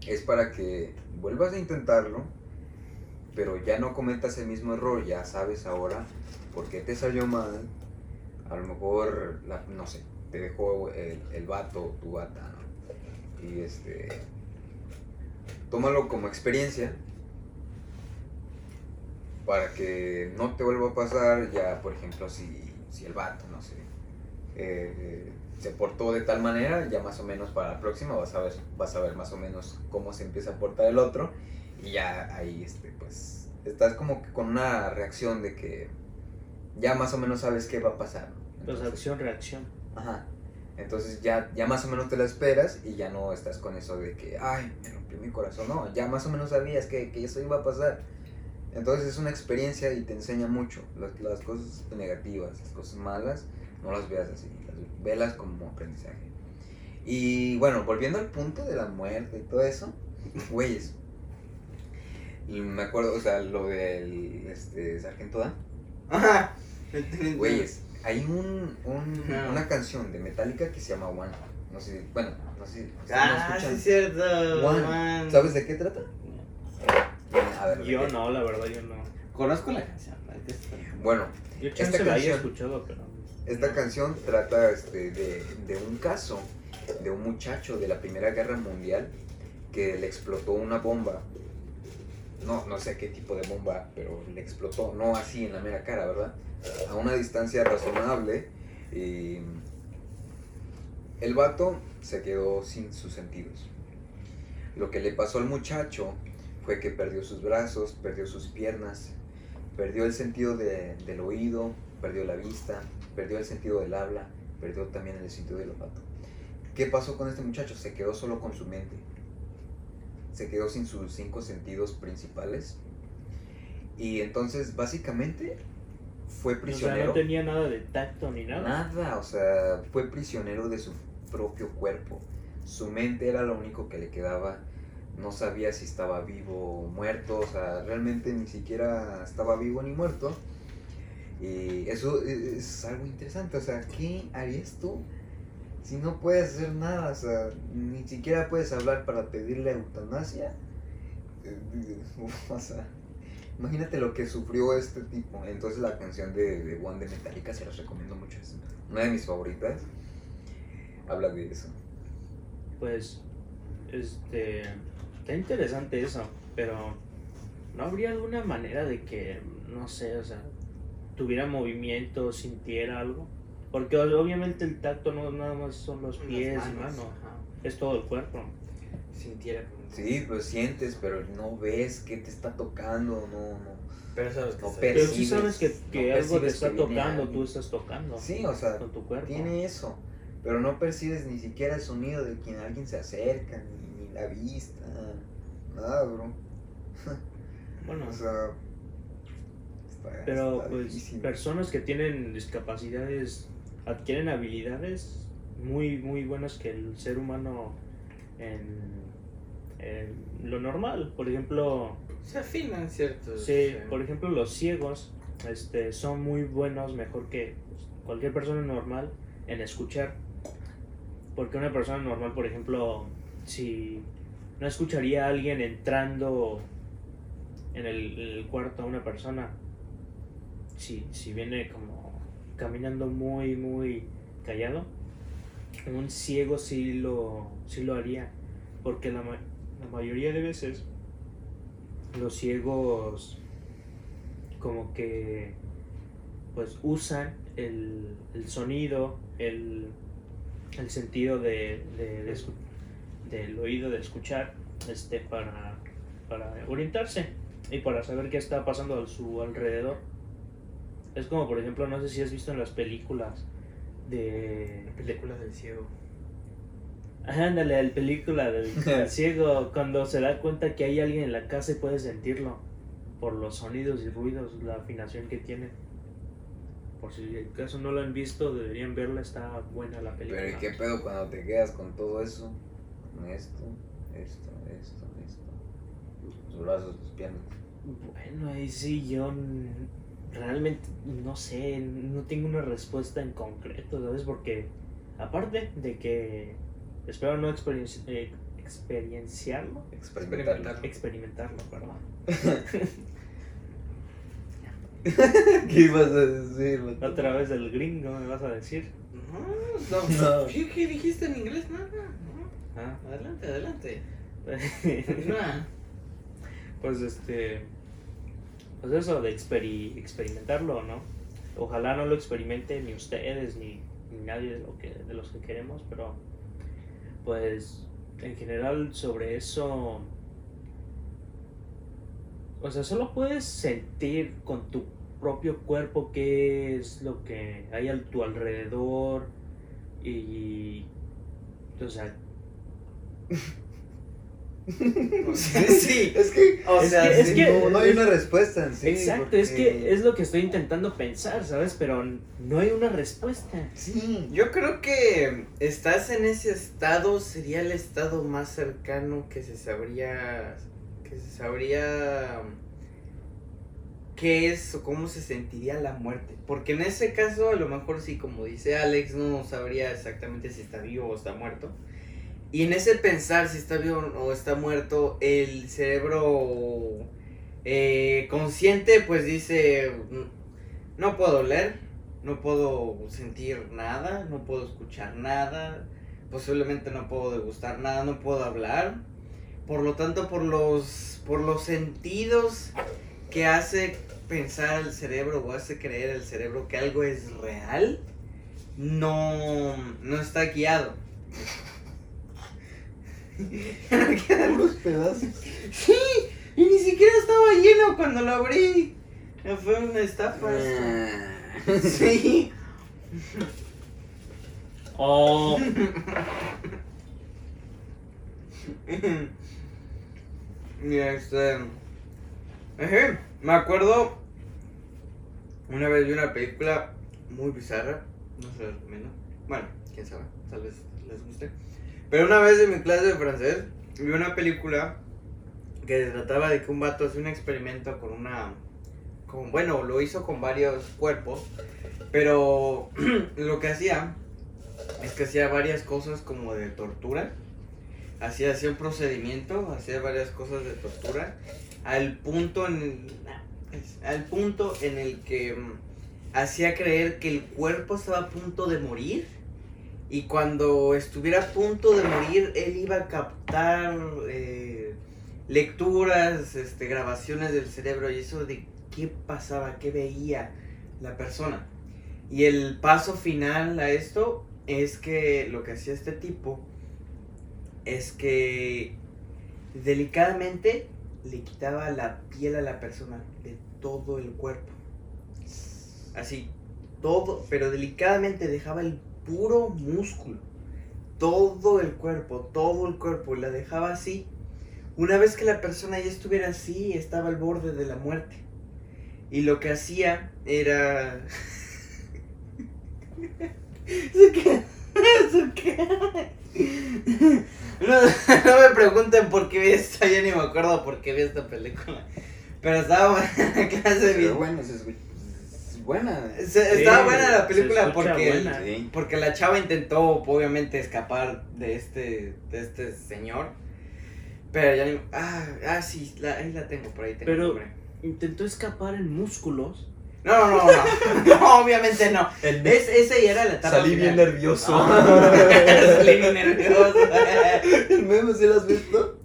es para que vuelvas a intentarlo, pero ya no cometas el mismo error, ya sabes ahora por qué te salió mal. A lo mejor, la- no sé, te dejó el, el vato, tu bata, ¿no? y este, tómalo como experiencia para que no te vuelva a pasar ya, por ejemplo, si, si el vato, no sé, eh, se portó de tal manera, ya más o menos para la próxima vas a ver, vas a ver más o menos cómo se empieza a portar el otro y ya ahí, este, pues, estás como que con una reacción de que ya más o menos sabes qué va a pasar. Pues Entonces, acción, reacción. Ajá. Entonces ya, ya más o menos te la esperas y ya no estás con eso de que, ay, me rompió mi corazón. No, ya más o menos sabías que, que eso iba a pasar. Entonces es una experiencia y te enseña mucho. Las, las cosas negativas, las cosas malas, no las veas así. Las, velas como aprendizaje. Y bueno, volviendo al punto de la muerte y todo eso, güeyes. Y Me acuerdo, o sea, lo del este, Sargento Dan. Ajá. Güeyes, hay un, un- una canción de Metallica que se llama One. No sé, bueno, no sé si Ah, sí escuchan. es cierto. One. ¿Sabes de qué trata? A ver, ¿de Yo qué? no, la verdad, yo no. Conozco la canción. Bueno, Yo Esta chance la haya canción- escuchado, pero. esta canción trata este, de, de un caso de un muchacho de la Primera Guerra Mundial que le explotó una bomba. No, no sé qué tipo de bomba, pero le explotó, no así en la mera cara, ¿verdad? A una distancia razonable. Y el vato se quedó sin sus sentidos. Lo que le pasó al muchacho fue que perdió sus brazos, perdió sus piernas, perdió el sentido de- del oído, perdió la vista, perdió el sentido del habla, perdió también el sentido del olfato. ¿Qué pasó con este muchacho? Se quedó solo con su mente. Se quedó sin sus cinco sentidos principales. Y entonces, básicamente, fue O sea, prisionero. no tenía nada de tacto ni nada. Nada, o sea, fue prisionero de su propio cuerpo. Su mente era lo único que le quedaba. No sabía si estaba vivo o muerto, o sea, realmente ni siquiera estaba vivo ni muerto. Y eso e- es algo interesante, o sea, ¿qué harías tú si no puedes hacer nada? O sea, ni siquiera puedes hablar para pedirle eutanasia. Eh, O sea, imagínate lo que sufrió este tipo. Entonces la canción de, de One de Metallica se las recomiendo mucho. Es una de mis favoritas. Habla de eso. Pues, este. Está interesante eso, pero. ¿No habría alguna manera de que, no sé, o sea, tuviera movimiento, sintiera algo? Porque obviamente el tacto no nada más son los pies y manos, ajá. es todo el cuerpo. Sintiera Sí, pues sientes, pero no ves qué te está tocando, no, no. Pero sabes que No está- Pero sí Percibes, sabes que, que no algo te percibes está que tocando, tú estás tocando Sí, o sea, con tu cuerpo. tiene eso. Pero no percibes ni siquiera el sonido de quien alguien se acerca, ni, ni la vista, nada, bro. Bueno, O sea, está- pero está pues difícil. personas que tienen discapacidades adquieren habilidades muy, muy buenas que el ser humano en, en lo normal. Por ejemplo, Se afinan ciertos. Sí, eh, por ejemplo, los ciegos este, son muy buenos, mejor que cualquier persona normal, en escuchar. Porque una persona normal, por ejemplo, si no escucharía a alguien entrando en el, en el cuarto a una persona, si, si viene como caminando muy, muy callado, un ciego sí lo, sí lo haría. Porque la, la mayoría de veces los ciegos como que pues usan el, el sonido, el, el sentido de, del oído de escuchar este para, para orientarse y para saber qué está pasando a su alrededor. Es como por ejemplo, no sé si has visto en las películas de... Películas del ciego. Ajá, Ándale, la película del, del ciego, cuando se da cuenta que hay alguien en la casa y puede sentirlo por los sonidos y ruidos, la afinación que tiene. Por si acaso no lo han visto, deberían verla, está buena la película. Pero ¿y qué pedo cuando te quedas con todo eso? Con esto, esto, esto, esto. Tus brazos, tus piernas. Bueno, ahí sí yo, realmente no sé, no tengo una respuesta en concreto, ¿sabes? Porque aparte de que espero no experien- eh, experienciarlo, Experimentar. experimentarlo, perdón. ¿Qué ibas a decir? vato? Otra vez el gringo, me vas a decir. No, no. No. ¿Qué, qué dijiste en inglés? Nada. No. Ah, Adelante, adelante. Pues este. Pues eso de experi- experimentarlo, ¿no? Ojalá no lo experimenten ni ustedes ni, ni nadie de, lo que, de los que queremos, pero pues en general sobre eso. O sea, solo puedes sentir con tu propio cuerpo qué es lo que hay a tu alrededor y. O sea, sí. Es que, O Es que- es sí. que- no, no hay una respuesta en sí. Exacto, es que es lo que estoy intentando pensar, ¿sabes? Pero no hay una respuesta. Sí. Yo creo que estás en ese estado sería el estado más cercano que se sabría que se sabría qué es o cómo se sentiría la muerte, porque en ese caso a lo mejor sí como dice Alex no sabría exactamente si está vivo o está muerto. Y en ese pensar si está vivo o está muerto, el cerebro eh, consciente pues dice, "Mm, no puedo leer, no puedo sentir nada, no puedo escuchar nada, posiblemente no puedo degustar nada, no puedo hablar. Por lo tanto, por los, por los sentidos que hace pensar el cerebro o hace creer el cerebro que algo es real, no, no está guiado. Puros pedazos. Y ni siquiera estaba lleno cuando lo abrí. Fue una estafa. Ah. Sí. Oh, Y este. Me acuerdo. Una vez vi una película muy bizarra. No se la recomiendo. Bueno, quién sabe. Tal vez les guste. Pero una vez en mi clase de francés vi una película que trataba de que un vato hacía un experimento con una. Con, bueno, lo hizo con varios cuerpos. Pero lo que hacía es que hacía varias cosas como de tortura. Hacía, hacía un procedimiento, hacía varias cosas de tortura. Al punto en al punto en el que mm, hacía creer que el cuerpo estaba a punto de morir. Y cuando estuviera a punto de morir, él iba a captar eh, lecturas, este, grabaciones del cerebro y eso de qué pasaba, qué veía la persona. Y el paso final a esto es que lo que hacía este tipo es que delicadamente le quitaba la piel a la persona de todo el cuerpo. Así, todo, pero delicadamente dejaba el puro músculo. Todo el cuerpo, todo el cuerpo, la dejaba así. Una vez que la persona ya estuviera así, estaba al borde de la muerte. Y lo que hacía era... No, no me pregunten por qué vi esta, yo ni me acuerdo por qué vi esta película. Pero estaba en la clase de Pero bueno, es buena. Se- Estaba Sí, buena la película porque, buena. Porque la chava intentó obviamente escapar de este, de este señor. Pero ya ni... Ah, ah sí, la, ahí la tengo, por ahí tengo el Pero- nombre. intentó escapar en músculos. No, no, no, no, no, obviamente no. Es, ese ya era la etapa Salí bien nervioso. Salí bien nervioso. ¿El meme sí lo has visto?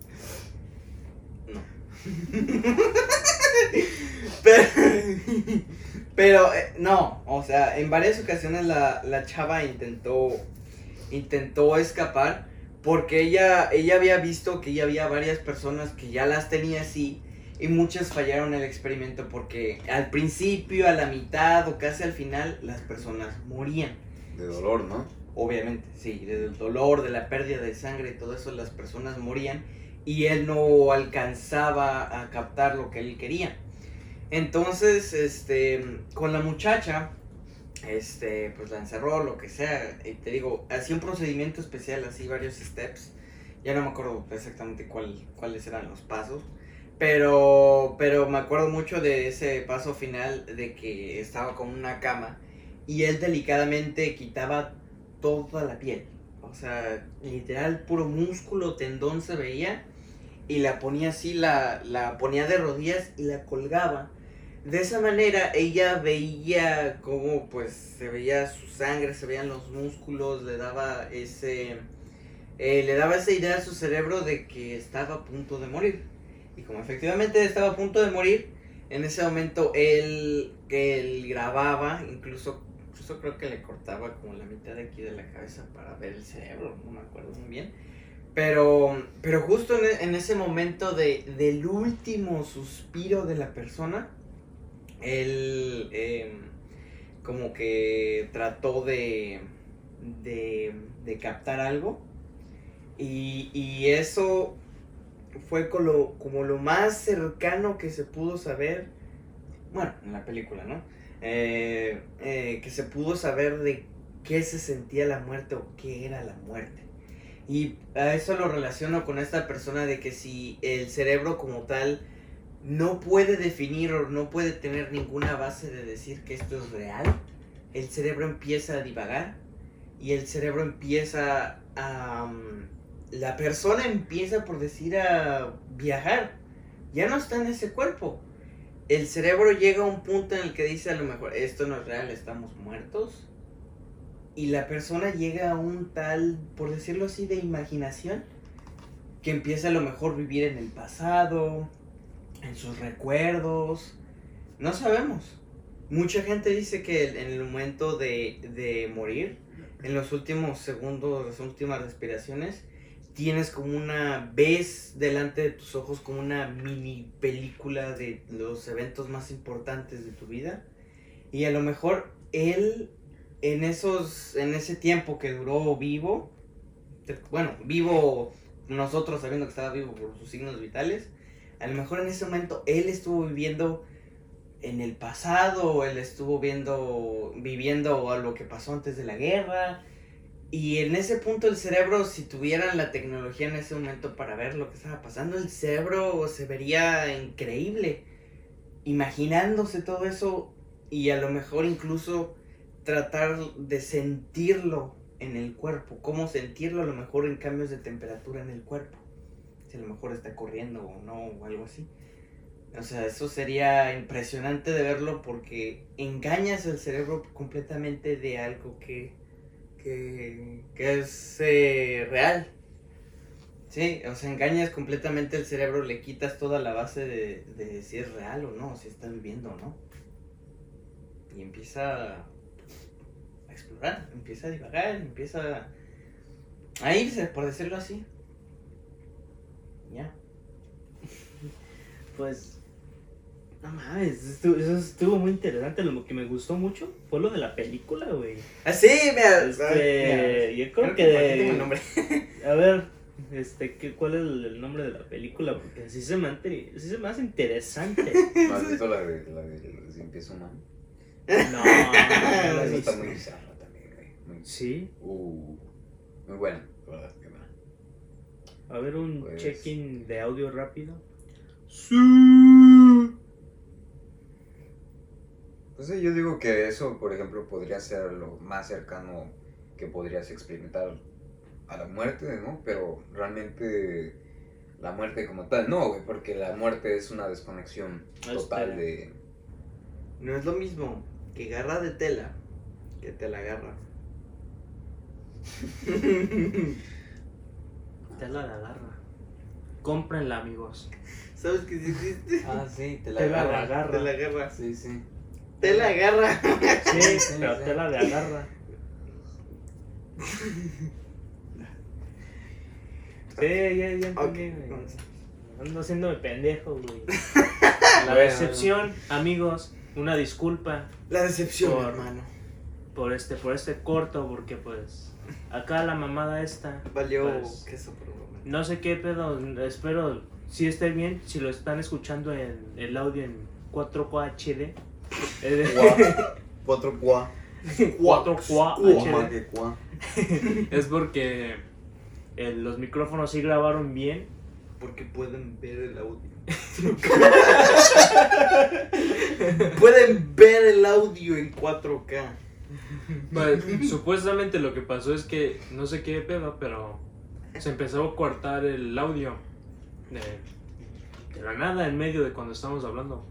Pero, pero eh, no, o sea, en varias ocasiones la, la chava intentó intentó escapar porque ella ella había visto que ya había varias personas que ya las tenía así y muchas fallaron el experimento porque al principio, a la mitad o casi al final las personas morían. De dolor, ¿no? Obviamente, sí, del dolor, de la pérdida de sangre y todo eso, las personas morían y él no alcanzaba a captar lo que él quería. Entonces, este, con la muchacha, este, pues la encerró, lo que sea, y te digo, hacía un procedimiento especial, así varios steps, ya no me acuerdo exactamente cuál, cuáles eran los pasos, Pero, pero me acuerdo mucho de ese paso final de que estaba con una cama y él delicadamente quitaba toda la piel. O sea, literal, puro músculo, tendón se veía y la ponía así, la, la ponía de rodillas y la colgaba. De esa manera ella veía cómo pues se veía su sangre, se veían los músculos, le daba ese eh, le daba esa idea a su cerebro de que estaba a punto de morir. Y como efectivamente estaba a punto de morir, en ese momento él, él grababa, incluso, incluso creo que le cortaba como la mitad de aquí de la cabeza para ver el cerebro, no me acuerdo muy bien. Pero, pero justo en, en ese momento de, del último suspiro de la persona, él em, como que trató de, de, captar algo. Y, y eso fue como lo más cercano que se pudo saber, bueno, en la película, ¿no? Eh, eh, que se pudo saber de qué se sentía la muerte o qué era la muerte. Y a eso lo relaciono con esta persona de que si el cerebro como tal no puede definir o no puede tener ninguna base de decir que esto es real, el cerebro empieza a divagar y el cerebro empieza a... mm, la persona empieza, por decir, a viajar. Ya no está en ese cuerpo. El cerebro llega a un punto en el que dice a lo mejor, esto no es real, estamos muertos. Y la persona llega a un tal, por decirlo así, de imaginación, que empieza a lo mejor vivir en el pasado, en sus recuerdos. No sabemos. Mucha gente dice que en el momento de, de morir, en los últimos segundos, las últimas respiraciones, tienes como una, ves delante de tus ojos como una mini película de los eventos más importantes de tu vida. Y a lo mejor él, en esos, en ese tiempo que duró vivo, bueno, vivo nosotros sabiendo que estaba vivo por sus signos vitales, a lo mejor en ese momento él estuvo viviendo en el pasado, él estuvo viendo, viviendo lo que pasó antes de la guerra. Y en ese punto el cerebro, si tuvieran la tecnología en ese momento para ver lo que estaba pasando, el cerebro se vería increíble. Imaginándose todo eso y a lo mejor incluso tratar de sentirlo en el cuerpo. Cómo sentirlo a lo mejor en cambios de temperatura en el cuerpo. Si a lo mejor está corriendo o no o algo así. O sea, eso sería impresionante de verlo porque engañas al cerebro completamente de algo que, que, que es eh, real. Sí, o sea, engañas completamente el cerebro, le quitas toda la base de, de si es real o no, si está viviendo o no. Y empieza a explorar, empieza a divagar, empieza a irse, por decirlo así. Ya. Pues, no mames, estuvo- eso estuvo muy interesante. Lo que me gustó mucho fue lo de la película, güey. Así, mira. Este, yo creo que el nombre. a ver, este, ¿qué, ¿cuál es el, el nombre de la película? Porque sí se me, sí se me hace interesante. ¿No has visto la de, la de Si? No, está muy bizarra también, güey. Muy, Sí, uh, muy buena, verdad, a ver un Pues- check-in de audio rápido. Pues sí, yo digo que eso, por ejemplo, podría ser lo más cercano que podrías experimentar a la muerte, ¿no? Pero realmente la muerte como tal, no, güey, porque la muerte es una desconexión total Este- de... No es lo mismo que garra de tela que te la agarra. Tela de agarra. Cómprenla, amigos. ¿Sabes qué sí existe? Ah, sí, te la Tela de agarra. agarra. Te la agarra. Sí, sí. Te la agarra. Sí, Sí, pero sí. tela de agarra. Sí, ya, ya entendí. Ando haciéndome pendejo, güey. La Bueno, decepción, amigos, una disculpa La decepción, Por- hermano. por este, por este corto, porque pues acá la mamada esta, Valió Pues- queso por un momento. no sé qué pedo, espero si esté bien, si lo están escuchando en el audio en 4K HD. eh, Cuatro cuá. 4K Cuá, HD. que cuá. Es porque eh, los micrófonos sí grabaron bien, Porque pueden ver el audio. pueden ver el audio en 4K. Bueno, supuestamente lo que pasó es que no sé qué pedo, pero se empezó a cortar el audio de, de la nada en medio de cuando estamos hablando.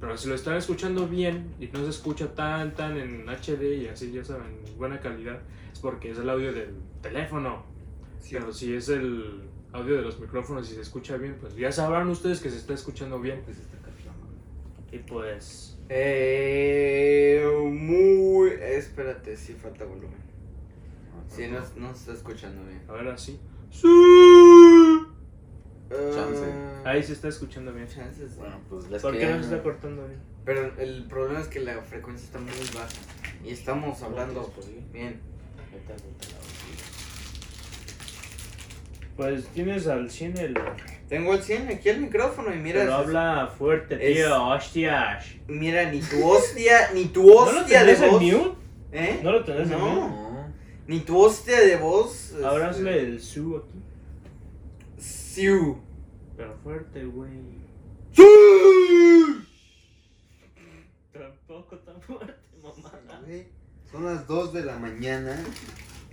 Pero si lo están escuchando bien y no se escucha tan tan en HD y así ya saben, buena calidad, es porque es el audio del teléfono. Pero si es el audio de los micrófonos y se escucha bien, pues ya sabrán ustedes que se está escuchando bien. Y pues. Eh, muy. Espérate, sí falta volumen. Sí, no, no se está escuchando bien. Ahora sí. Chance. Ah, Ahí se está escuchando bien. chances, sí. Bueno, pues les ¿Por qué no se está cortando bien? Pero el problema es que la frecuencia está muy baja. Y estamos hablando bien. Pues tienes al 100 el. Tengo el 100 aquí el micrófono y mira. Pero habla fuerte, es- tío. Hostias. Mira, ni tu hostia, ni tu ¿No lo hostia de tenés en voz. mute? ¿Eh? ¿No lo tenés en No. mute? No. Ni tu hostia de voz. Ahora este, hazle el su aquí. Siu. Pero fuerte, güey. Tampoco tan fuerte, mamá. Son las 2 de la mañana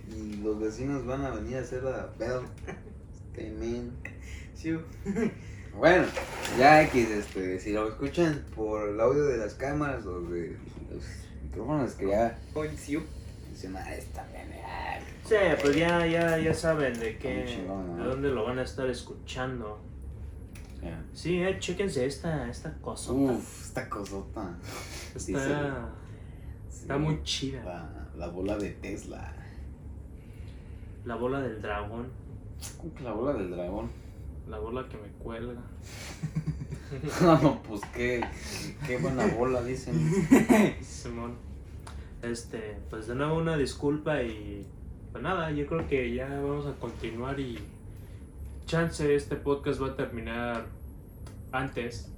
y los vecinos van a venir a hacer la pedo. Este men. Siu. Bueno, ya X, este, si lo escuchan por el audio de las cámaras o de los micrófonos que ya Siu. dicen, ah, está bien, ah, Sí, pues ya, ya, ya saben de qué, chingón, ¿no? de dónde lo van a estar escuchando. Sí, eh, chéquense esta, esta cosota. Uf, esta cosota. Sí, está, sí. está muy chida. La, la bola de Tesla. La bola del dragón, ¿Cómo que la bola del dragón? La bola que me cuelga. No, pues qué, qué buena bola, dicen. Simón. Este, pues de nuevo una disculpa y pues nada, yo creo que ya vamos a continuar y chance este podcast va a terminar antes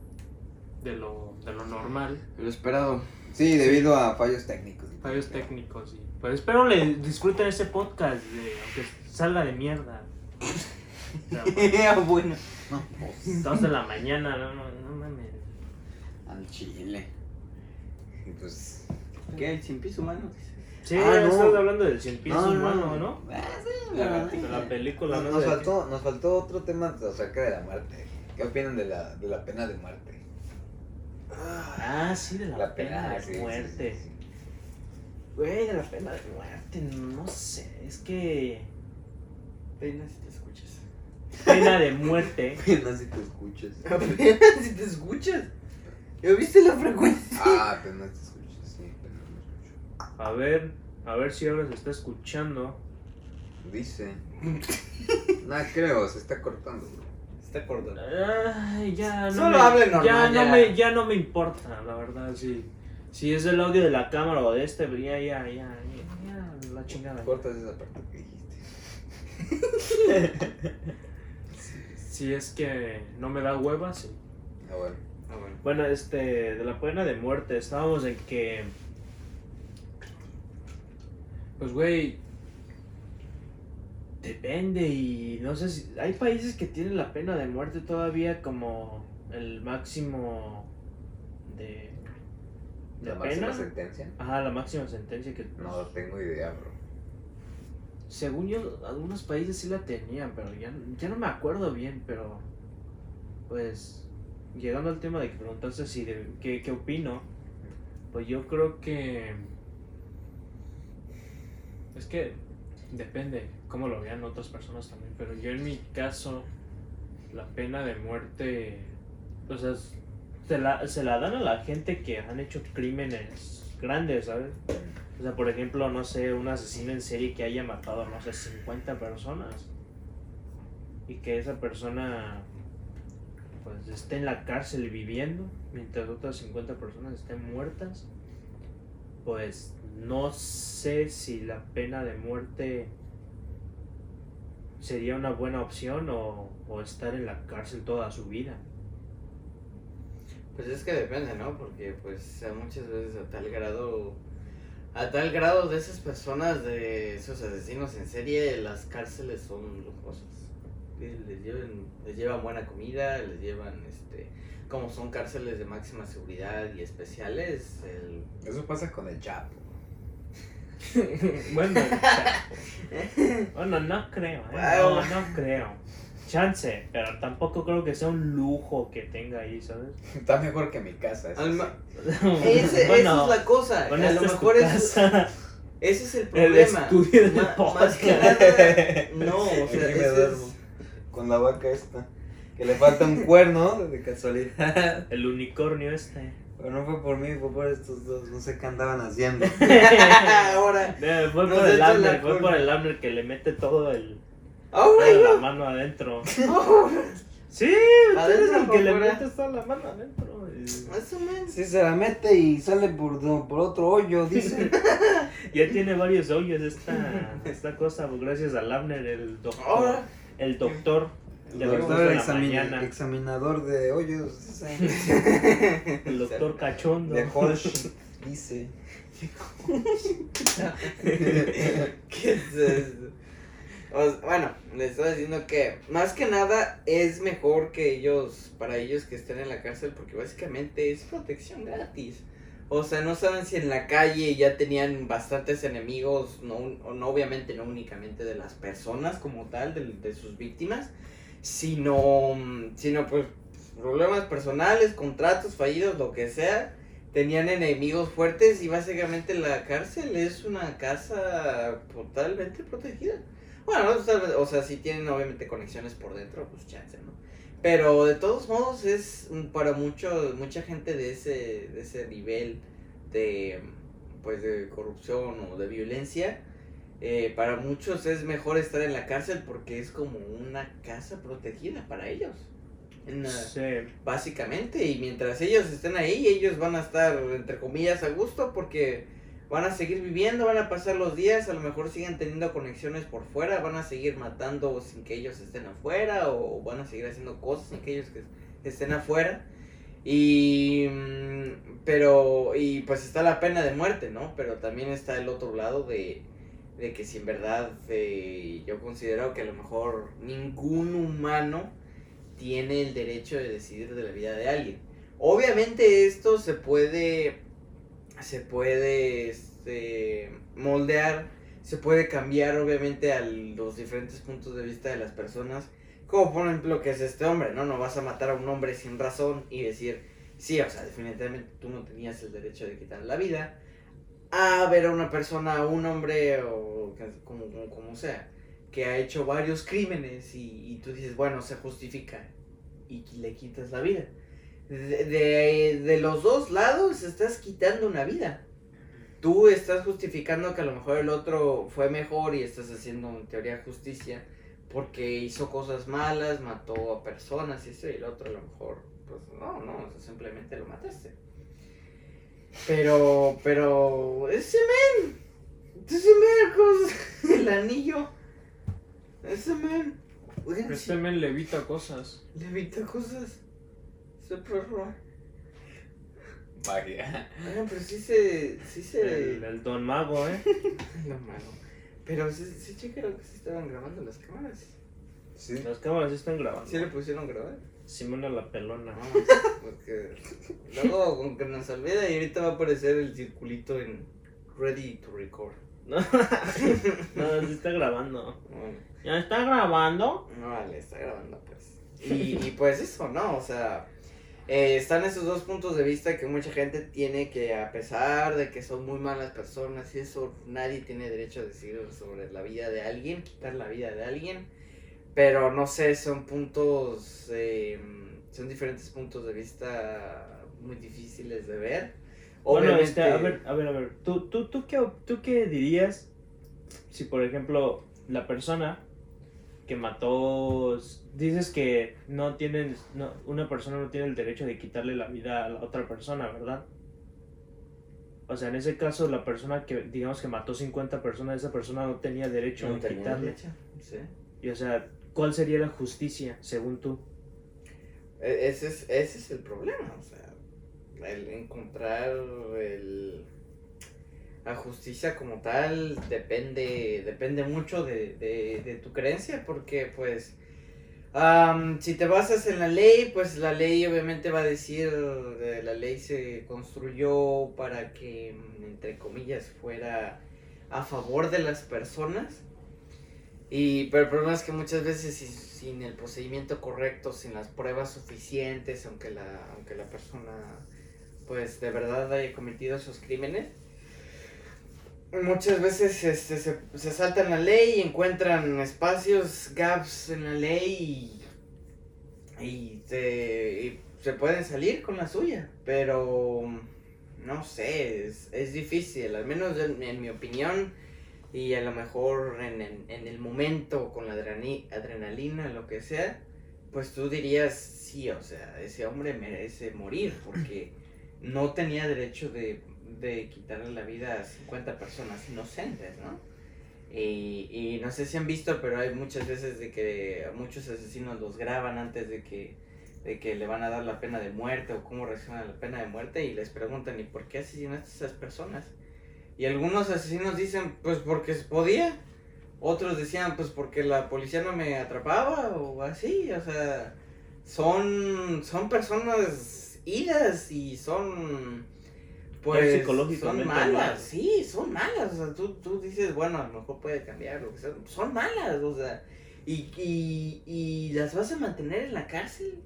de lo, de lo normal. Lo esperado. Sí, debido a fallos técnicos. Fallos técnicos y pues espero le disfruten este podcast de, aunque salga de mierda. Bueno. No, pues, Dos de la mañana, no, no, no mames. al chile. Y pues. ¿Qué? ¿El sin piso humano? Sí, Ah, no. estás hablando del cien pies humano, ¿no? Ah, sí, La película, Nos, ¿no? faltó, nos faltó otro tema acerca de la muerte. ¿Qué opinan de la, de la pena de muerte? Ah, sí, de la, pena de sí, muerte. sí, sí. Güey, de la pena de muerte, no sé, es que... Apenas si te escuchas. Pena de muerte. Apenas si te escuchas. Apenas si te escuchas. ¿Ya viste la frecuencia? Ah, apenas te escuchas, sí, apenas me escucho. A ver, a ver si ahora se está escuchando. Dice. No creo, se está cortando, bro. Está acordando. Ay, ya no Solo me, hable normal, ya, ya. No me, ya no me importa, la verdad, sí. Si es el audio de la cámara o de este, pues ya, ya, ya, ya, ya, la chingada. Cortas esa parte que dijiste. Si es que no me da hueva, sí. Ah, bueno. Ah, bueno. Bueno, este, de la pena de muerte, estábamos en que... Pues, güey, Depende y no sé si... Hay países que tienen la pena de muerte todavía como el máximo de... de La máxima sentencia. Ajá, la máxima sentencia que... No tengo idea, bro. Según yo, algunos países sí la tenían, pero ya, ya no me acuerdo bien, pero... Pues... Llegando al tema de que preguntaste si de, qué, qué opino, pues yo creo que... Es que depende cómo lo vean otras personas también, pero yo en mi caso, la pena de muerte, o se la, se la dan a la gente que han hecho crímenes grandes, ¿sabes? O sea, por ejemplo, no sé, un asesino en serie que haya matado, no sé, 50 personas. Y que esa persona, pues, esté en la cárcel viviendo, mientras otras 50 personas estén muertas. Pues, no sé si la pena de muerte sería una buena opción o, o estar en la cárcel toda su vida. Pues es que depende, ¿no? Porque pues muchas veces a tal grado, a tal grado de esas personas, de esos asesinos en serie, las cárceles son lujosas. les lleven, les llevan buena comida, les llevan, este, como son cárceles de máxima seguridad y especiales, el... Eso pasa con el Chapo. bueno, el Chapo. bueno, no creo, ¿eh? no, no creo. Chance, pero tampoco creo que sea un lujo que tenga ahí, ¿sabes? Está mejor que mi casa. eso Alma- sí. Ese- Bueno, esa es la cosa, Bueno, a lo es mejor ese, casa, ese es el el problema. estudio del Ma- podcast. más que nada, no, o sea, Aquí me ese es- duermo. Con la vaca esta. Que le falta un cuerno, de casualidad. El unicornio este. Pero no fue por mí, fue por estos dos. No sé qué andaban haciendo. ahora, fue por el Abner, fue por el Abner que le mete todo el ahora toda la mano adentro. ahora, Sí, Adentro el que le metes toda la mano adentro. men. Sí, se la mete y sale por, por otro hoyo, dice. Ya tiene varios hoyos esta, esta cosa, pues, gracias al Abner, el doctor. Ahora, El doctor. El doctor en la examin- mañana. examinador de hoyos. dice. El doctor cachondo. De Holsh, dice. ¿Qué es eso? Bueno, les estoy diciendo que más que nada es mejor que ellos, para ellos que estén en la cárcel, porque básicamente es protección gratis. O sea, no saben si en la calle ya tenían bastantes enemigos, no, no obviamente no únicamente de las personas como tal, de, de sus víctimas, sino, sino pues problemas personales, contratos fallidos, lo que sea. Tenían enemigos fuertes y básicamente la cárcel es una casa totalmente protegida. Bueno, o sea, si tienen obviamente conexiones por dentro, pues chance, ¿no? Pero de todos modos es para mucho, mucha gente de ese, de ese nivel de, pues, de corrupción o de violencia, eh, para muchos es mejor estar en la cárcel porque es como una casa protegida para ellos. Una- Sí. Básicamente, y mientras ellos estén ahí, ellos van a estar, entre comillas, a gusto porque van a seguir viviendo, van a pasar los días, a lo mejor siguen teniendo conexiones por fuera, van a seguir matando sin que ellos estén afuera o van a seguir haciendo cosas sin que ellos estén afuera. Y, mm, pero, y pues está la pena de muerte, ¿no? Pero también está el otro lado de, de que si en verdad eh, yo considero que a lo mejor ningún humano tiene el derecho de decidir de la vida de alguien. Obviamente esto se puede se puede este, moldear, se puede cambiar obviamente a los diferentes puntos de vista de las personas. Como por ejemplo que es este hombre, ¿no? No vas a matar a un hombre sin razón y decir, sí, o sea, definitivamente tú no tenías el derecho de quitar la vida. A ver a una persona, a un hombre o como, como, como sea, que ha hecho varios crímenes y, y tú dices, bueno, se justifica y le quitas la vida. De, de, de los dos lados estás quitando una vida. Tú estás justificando que a lo mejor el otro fue mejor y estás haciendo en teoría justicia porque hizo cosas malas, mató a personas y eso y el otro a lo mejor, pues no, no, o sea, simplemente lo mataste. Pero, pero, ese men, ese men, el anillo, ese men, Este men levita cosas. le evita cosas. Ese perro. Vaya. Oigan, pero sí se. Sí se. El, el don mago, ¿eh? No, mano. Pero sí, sí checaron que sí estaban grabando las cámaras. Sí. Las cámaras sí están grabando. Sí le pusieron grabar. Simona la pelona. No, porque. Luego, con que nos olvida y ahorita va a aparecer el circulito en Ready to Record. No, no, sí está grabando. Bueno, ¿Ya está grabando? no vale, está grabando pues. Y, y pues eso, ¿no? O sea. Eh, están esos dos puntos de vista que mucha gente tiene que, a pesar de que son muy malas personas y eso, nadie tiene derecho a decir sobre la vida de alguien, quitar la vida de alguien. Pero no sé, son puntos, eh, son diferentes puntos de vista muy difíciles de ver. Bueno, este, a Obviamente- ver, a ver, a ver. ¿Tú, tú, tú, qué, ¿Tú qué dirías si, por ejemplo, la persona que mató, dices que no tienen, no, una persona no tiene el derecho de quitarle la vida a la otra persona, ¿verdad? O sea, en ese caso, la persona que, digamos que mató 50 personas, esa persona no tenía derecho No a tenía quitarle. derecho, sí. Y, o sea, ¿cuál sería la justicia, según tú? E- Ese es, ese es el problema, o sea, el encontrar el, la justicia como tal depende, depende mucho de, de, de tu creencia, porque pues Am, si te basas en la ley, pues la ley obviamente va a decir, eh, la ley se construyó para que, mm, entre comillas, fuera a favor de las personas. Y, pero el problema es que muchas veces si- sin el procedimiento correcto, sin las pruebas suficientes, aunque la, aunque la persona pues de verdad haya cometido esos crímenes, muchas veces este, se, saltan la ley y encuentran espacios, gaps en la ley y, se, y se pueden salir con la suya, pero no sé, es, difícil, al menos en, mi opinión y a lo mejor en, en- en el momento con la adrenali- adrenalina, lo que sea, pues tú dirías, sí, o sea, ese hombre merece morir porque no tenía derecho de, de quitarle la vida a 50 personas inocentes, ¿no? Y, y no sé si han visto, pero hay muchas veces de que muchos asesinos los graban antes de que, de que le van a dar la pena de muerte o cómo reaccionan a la pena de muerte y les preguntan, ¿y por qué asesinaste a esas personas? Y algunos asesinos dicen, pues porque podía. Otros decían, pues porque la policía no me atrapaba o así. O sea, son, son personas idas y son, pues, Pero son malas. mal. Sí, son malas. O sea, tú, tú dices, bueno, a lo mejor puede cambiar, lo que sea. Son malas, o sea. Y, y, y las vas a mantener en la cárcel.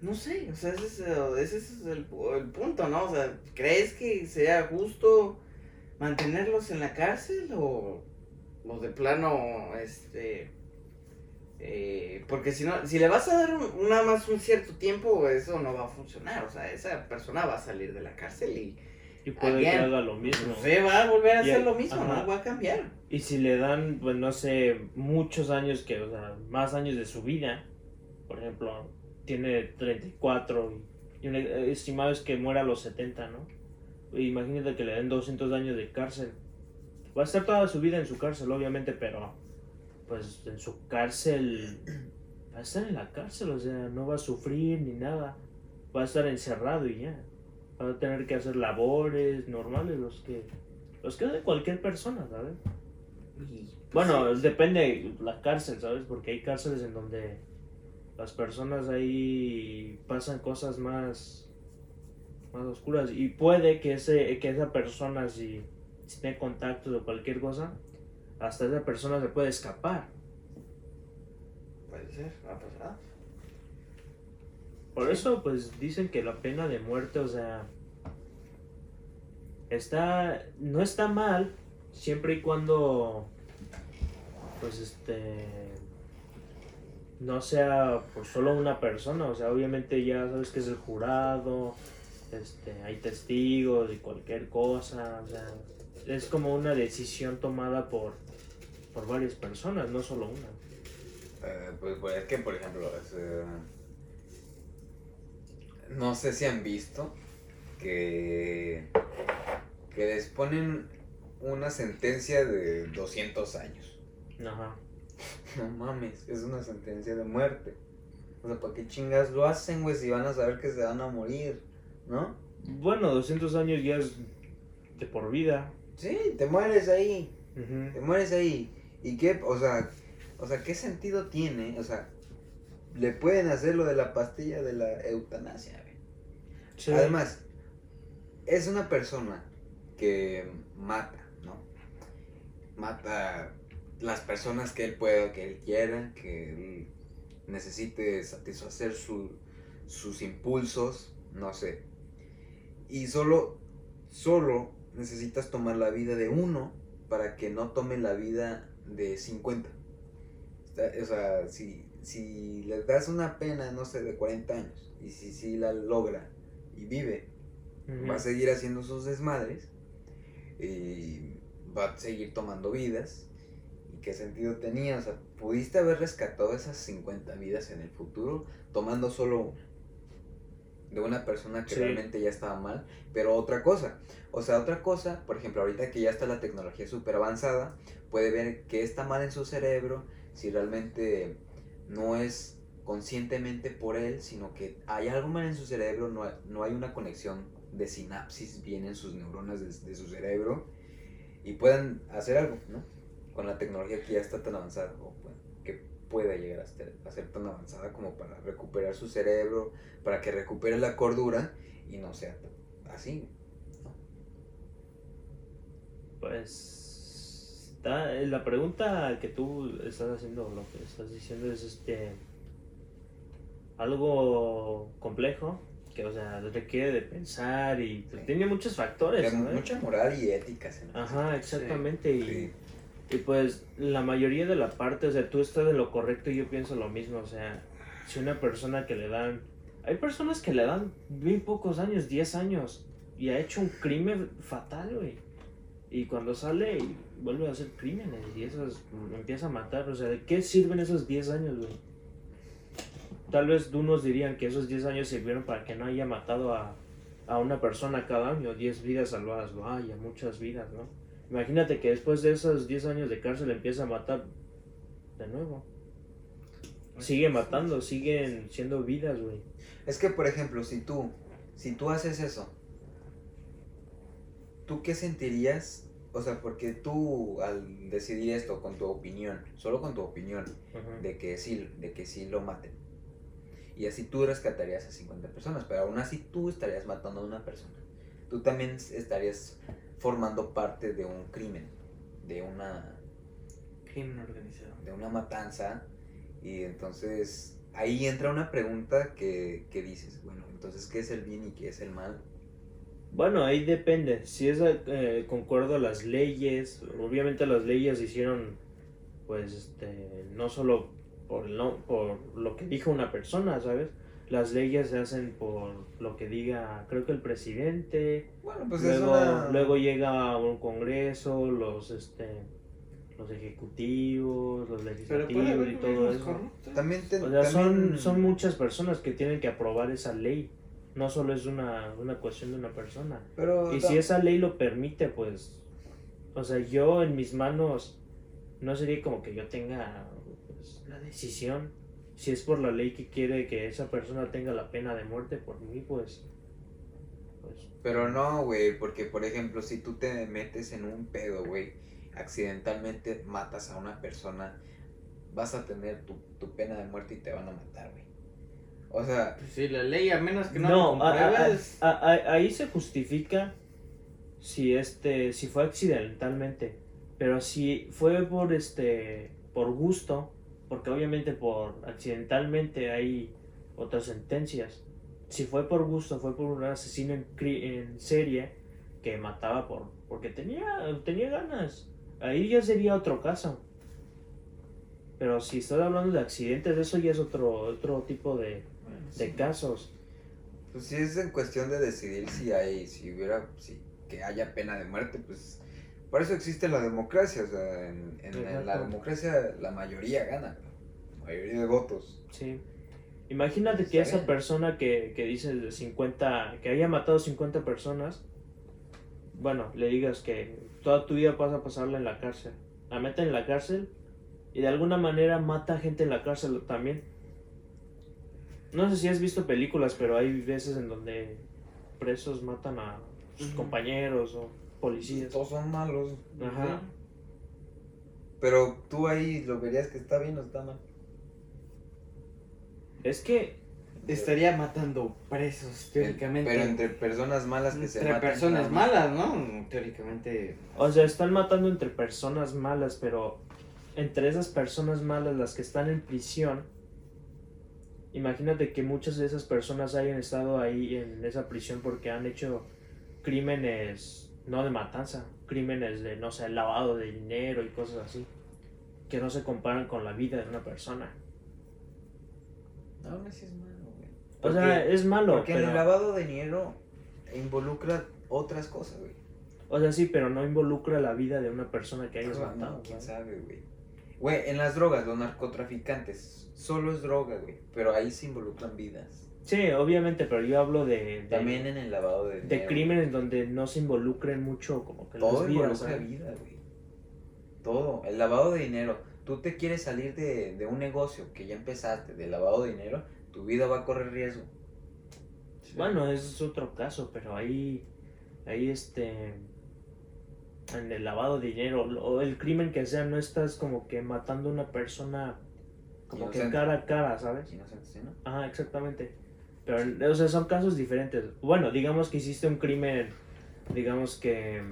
No sé, o sea, ese es, ese es el, el punto, ¿no? O sea, ¿crees que sea justo mantenerlos en la cárcel o, o de plano, este... eh, porque si no, si le vas a dar un- nada más un cierto tiempo, eso no va a funcionar. O sea, esa persona va a salir de la cárcel y Y puede que haga lo mismo. se va a volver a Y hacer lo mismo, ajá. no va a cambiar. Y si le dan, pues no sé, muchos años que, o sea, más años de su vida, por ejemplo, tiene 34 y, y un estimado es que muera a los 70, ¿no? Imagínate que le den 200 años de cárcel. Va a estar toda su vida en su cárcel, obviamente, pero pues en su cárcel va a estar en la cárcel, o sea, no va a sufrir ni nada. Va a estar encerrado y ya. Va a tener que hacer labores normales, los que los que hace cualquier persona, ¿sabes? Y, pues, Bueno, sí. depende de la cárcel, ¿sabes? Porque hay cárceles en donde las personas ahí pasan cosas más más oscuras y puede que ese que esa persona si, si tiene contactos o cualquier cosa hasta esa persona se puede escapar Puede ser, pasar. por eso pues dicen que la pena de muerte o sea está no está mal siempre y cuando pues este no sea por solo una persona o sea obviamente ya sabes que es el jurado este hay testigos y cualquier cosa o sea es como una decisión tomada por por varias personas no solo una Eh, pues, pues, es que, por ejemplo, es, eh, no sé si han visto que, que les ponen una sentencia de 200 años. ajá No mames, es una sentencia de muerte. O sea, ¿para qué chingas lo hacen, güey? Si van a saber que se van a morir, ¿no? bueno 200 años ya es de por vida Sí, te mueres ahí. Te mueres ahí. ¿Y qué? O sea, o sea, ¿qué sentido tiene? O sea, le pueden hacer lo de la pastilla de la eutanasia. Sí. Además, es una persona que mata, ¿no? Mata las personas que él pueda, que él quiera, que él necesite satisfacer su- sus impulsos, no sé. Y solo, solo necesitas tomar la vida de uno para que no tome la vida de 50. Está- O sea, si, si le das una pena, no sé, de 40 años, y si, si la logra y vive, va a seguir haciendo sus desmadres y va a seguir tomando vidas. ¿Y qué sentido tenía? O sea, pudiste haber rescatado esas 50 vidas en el futuro tomando solo una. De una persona que Sí. realmente ya estaba mal. Pero otra cosa, o sea, otra cosa, por ejemplo, ahorita que ya está la tecnología súper avanzada, puede ver qué está mal en su cerebro, si realmente no es conscientemente por él, sino que hay algo mal en su cerebro, no hay, no hay una conexión de sinapsis bien en sus neuronas de, de su cerebro y puedan hacer algo, ¿no? Con la tecnología que ya está tan avanzada, o bueno, que pueda llegar a ser, a ser tan avanzada como para recuperar su cerebro, para que recupere la cordura y no sea así. Pues está, eh, la pregunta que tú estás haciendo, lo que estás diciendo es este algo complejo que o sea requiere de pensar y Sí. tiene muchos factores. ¿sabes? mucha moral y ética. Ajá, exactamente. y- Sí. Y pues la mayoría de la parte, o sea, tú estás en lo correcto y yo pienso lo mismo, o sea, si una persona que le dan, hay personas que le dan bien pocos años, 10 años, y ha hecho un crimen fatal, güey. Y cuando sale y vuelve a hacer crímenes y eso es- empieza a matar, o sea, ¿de qué sirven esos 10 años, güey? Tal vez unos dirían que esos 10 años sirvieron para que no haya matado a, a una persona cada año, 10 vidas salvadas, vaya, muchas vidas, ¿no? Imagínate que después de esos 10 años de cárcel empieza a matar de nuevo. Sigue matando, siguen siendo vidas, güey. Es que, por ejemplo, si tú, si tú haces eso, ¿tú qué sentirías? O sea, porque tú al decidir esto con tu opinión, solo con tu opinión, Ajá. de que sí, de que sí lo maten. Y así tú rescatarías a 50 personas, pero aún así tú estarías matando a una persona. Tú también estarías formando parte de un crimen, de una, Crimen organizado. de una matanza. Y entonces ahí entra una pregunta que, que dices, bueno, entonces, ¿qué es el bien y qué es el mal? Bueno, ahí depende. Si es eh, concuerdo a las leyes, obviamente las leyes hicieron, pues, este, no solo por, el no, por lo que dijo una persona, ¿sabes? Las leyes se hacen por lo que diga, creo que el presidente, Bueno, pues es luego, una... luego llega un congreso, los, este, los ejecutivos, los legislativos y todo eso. corruptos. También te- O sea, son, son muchas personas que tienen que aprobar esa ley. No solo es una, una cuestión de una persona. Pero Y si esa ley lo permite, pues, o sea, yo en mis manos no sería como que yo tenga pues, la decisión. Si es por la ley que quiere que esa persona tenga la pena de muerte por mí, pues, pues Pero no, güey, porque por ejemplo, si tú te metes en un pedo, güey, accidentalmente matas a una persona, vas a tener tu, tu pena de muerte y te van a matar, güey. O sea, Pues sí, la ley, a menos que no, no, lo a- a- compruebes. a- a- ahí se justifica si este, si fue accidentalmente, pero si fue por este, por gusto, porque obviamente por accidentalmente hay otras sentencias. Si fue por gusto, fue por un asesino en, cri- en serie que mataba por, porque tenía, tenía ganas. Ahí ya sería otro caso. Pero si estoy hablando de accidentes, eso ya es otro, otro tipo de, de casos. pues si es en cuestión de decidir si hay, si hubiera, si que haya pena de muerte, pues por eso existe la democracia, o sea, en, en- en la democracia la mayoría gana, la mayoría de votos. Sí. Imagínate que esa persona que, que dice de 50, que haya matado 50 personas, bueno, le digas que toda tu vida vas a pasarla en la cárcel. La meten en la cárcel y de alguna manera mata gente en la cárcel también. No sé si has visto películas, pero hay veces en donde presos matan a sus compañeros o policías. Todos son malos. Ajá. Pero tú ahí lo verías que está bien o está mal. Es que Estaría matando presos, teóricamente. Pero entre personas malas que se Entre matan. personas nada más. malas, ¿no? Teóricamente. O sea, están matando entre personas malas, pero entre esas personas malas, las que están en prisión, imagínate que muchas de esas personas hayan estado ahí en esa prisión porque han hecho crímenes, no de matanza, crímenes de, no sé, lavado de dinero y cosas así, que no se comparan con la vida de una persona. No, no es malo, güey. O sea, es malo, Porque en pero, el lavado de dinero involucra otras cosas, güey. o sea, sí, pero no involucra la vida de una persona que hayas Ah, matado. no, quién sabe, güey. Güey, en las drogas, los narcotraficantes, solo es droga, güey. Pero ahí se involucran vidas. Sí, obviamente, pero yo hablo de, de- También en el lavado de dinero. de crímenes donde no se involucren mucho como que Todo las vidas. involucra ¿sabes? vida, güey. Todo. El lavado de dinero. Tú te quieres salir de, de un negocio que ya empezaste, de lavado de dinero, tu vida va a correr riesgo. Bueno, ese es otro caso, pero ahí, ahí este, en el lavado de dinero o el crimen que sea, no estás como que matando a una persona como que cara a cara, ¿sabes? Inocente, ¿sí, no? Ajá, exactamente. Pero, o sea, son casos diferentes. Bueno, digamos que hiciste un crimen, digamos que...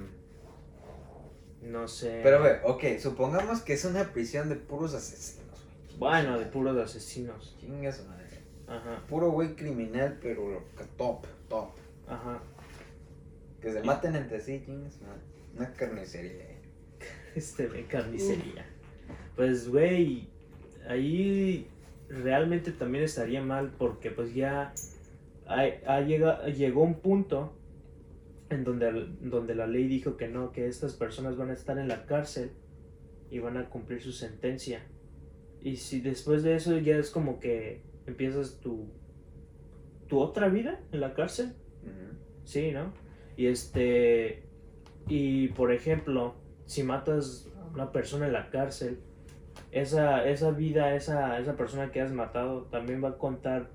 No sé... Pero, güey, ok, supongamos que es una prisión de puros asesinos. Bueno, de puros asesinos. Chinga su madre. Ajá, Puro güey criminal, pero top, top. ajá. Que se maten entre sí, chinga su madre. Una carnicería. eh. Este, carnicería. Pues, güey, ahí realmente también estaría mal porque pues ya ha llega- llegó un punto en donde, donde la ley dijo que no, que estas personas van a estar en la cárcel y van a cumplir su sentencia. Y si después de eso ya es como que empiezas tu, tu otra vida en la cárcel. Sí, ¿no? Y este. Y por ejemplo, si matas a una persona en la cárcel, esa, esa vida, esa, esa persona que has matado también va a contar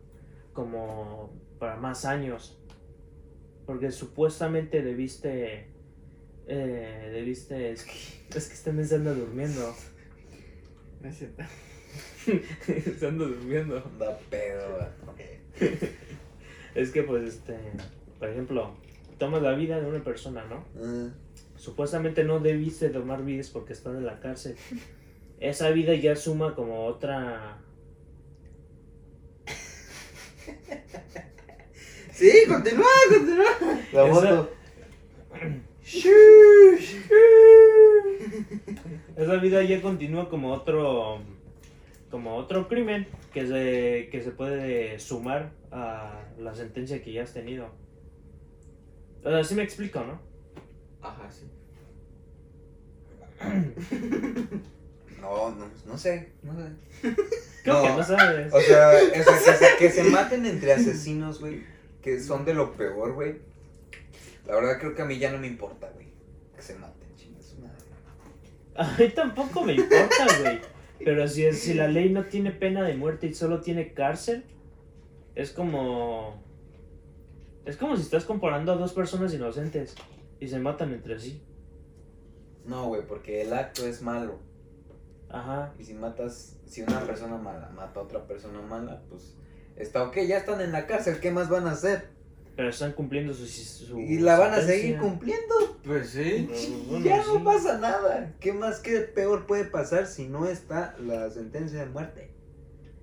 como para más años. Porque supuestamente debiste. Eh, debiste. Es que, es que este mes anda durmiendo. No es cierto. Se anda durmiendo. Da pedo. Es que, pues, este. Por ejemplo, tomas la vida de una persona, ¿no? Ah, supuestamente no debiste tomar vidas porque estás en la cárcel. Esa vida ya suma como otra... Sí, continúa, continúa. La Esa- moto. Esa vida ya continúa como otro... Como otro crimen que se, que se puede sumar a la sentencia que ya has tenido. O sea, sí me explico, ¿no? Ajá, sí. No, no, no sé, no sé. Creo que No. sabes. O sea, o sea, que, se, que se maten entre asesinos, güey, que son de lo peor, güey. La verdad creo que a mí ya no me importa, güey. Que se maten, chinga su madre. A mí tampoco me importa, güey. Pero si, si la ley no tiene pena de muerte y solo tiene cárcel, es como. Es como si estás comparando a dos personas inocentes y se matan entre sí. No, güey, porque el acto es malo. Ajá. Y si matas, si una persona mala mata a otra persona mala, pues está ok, ya están en la cárcel, ¿qué más van a hacer? Pero están cumpliendo su. su Y la van a seguir cumpliendo. Pues sí. Bueno, ya sí. no pasa nada. ¿Qué más, qué peor puede pasar si no está la sentencia de muerte?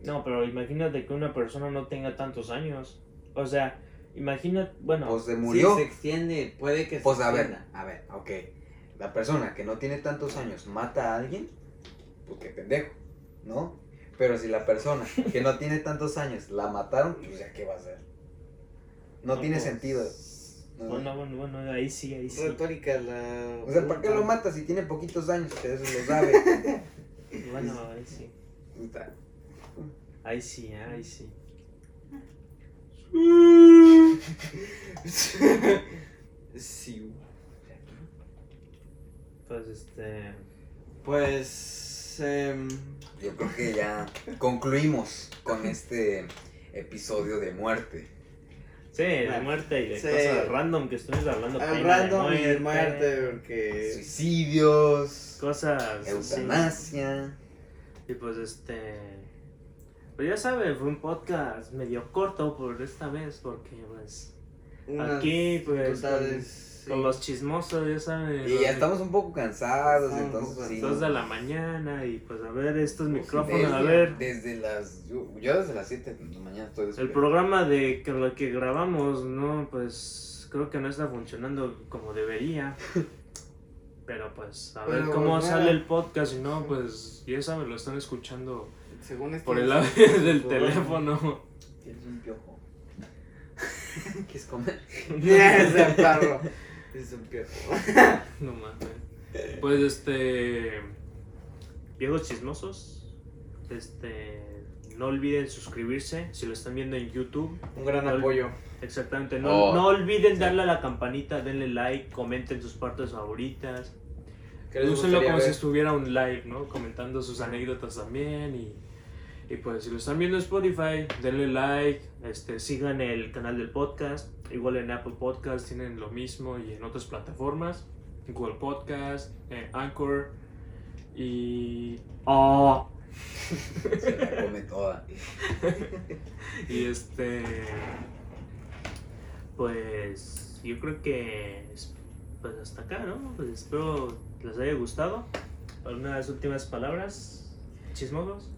No, pero imagínate que una persona no tenga tantos años. O sea, imagina. Bueno. Pues se murió. Sí, se extiende, puede que Pues se a ver, a ver, ok. La persona que no tiene tantos años mata a alguien, pues qué pendejo, ¿no? Pero si la persona que no tiene tantos años la mataron, pues ya qué va a hacer. No, tiene pues, sentido. No. Bueno, bueno, bueno, ahí sí, ahí sí. Retórica la. O sea, ¿para qué lo mata si tiene poquitos años? Que eso lo sabe. Bueno, ahí sí. Puta. Ahí sí, ¿eh? ahí sí. sí. Pues este. Pues. Em, Yo creo que ya concluimos con este episodio de muerte. Sí, de Bueno, muerte y de sí. cosas random que estuvimos hablando. al pena de random y de muerte, porque. Cosas. Suicidios, sí. eutanasia. Y pues este. Pues ya sabe, fue un podcast medio corto por esta vez, porque pues. Aquí, pues, sí. Con los chismosos, ya saben. Y ya estamos un poco cansados, entonces poco sí. Dos de la mañana y pues a ver estos Pues, micrófonos, Desde, a ver. desde las. Yo, yo desde las 7 de la mañana estoy El programa de que lo que grabamos, no, pues creo que no está funcionando como debería. Pero pues a ver cómo pues, sale el podcast, si no, pues ya saben, lo están escuchando Según este. por el audio del teléfono. Tienes un piojo. ¿Quieres comer? Ese perro. Es un piojo. No mames. Pues este. Viejos chismosos. Este. No olviden suscribirse si lo están viendo en YouTube. Un gran apoyo. Exactamente. No, Oh. no olviden darle a la campanita, denle like, comenten sus partes favoritas. ¿Qué les Úsenlo como si estuviera un live, ¿no? Comentando sus anécdotas también y, y pues si lo están viendo en Spotify, denle like, este, sigan el canal del podcast, igual en Apple Podcast tienen lo mismo y en otras plataformas, Google Podcast, eh, Anchor y... ¡Oh! Se la come toda. Y este. Pues. Yo creo que. es- Pues hasta acá, ¿no? Pues espero les haya gustado. ¿Algunas últimas palabras? ¿Chismosos?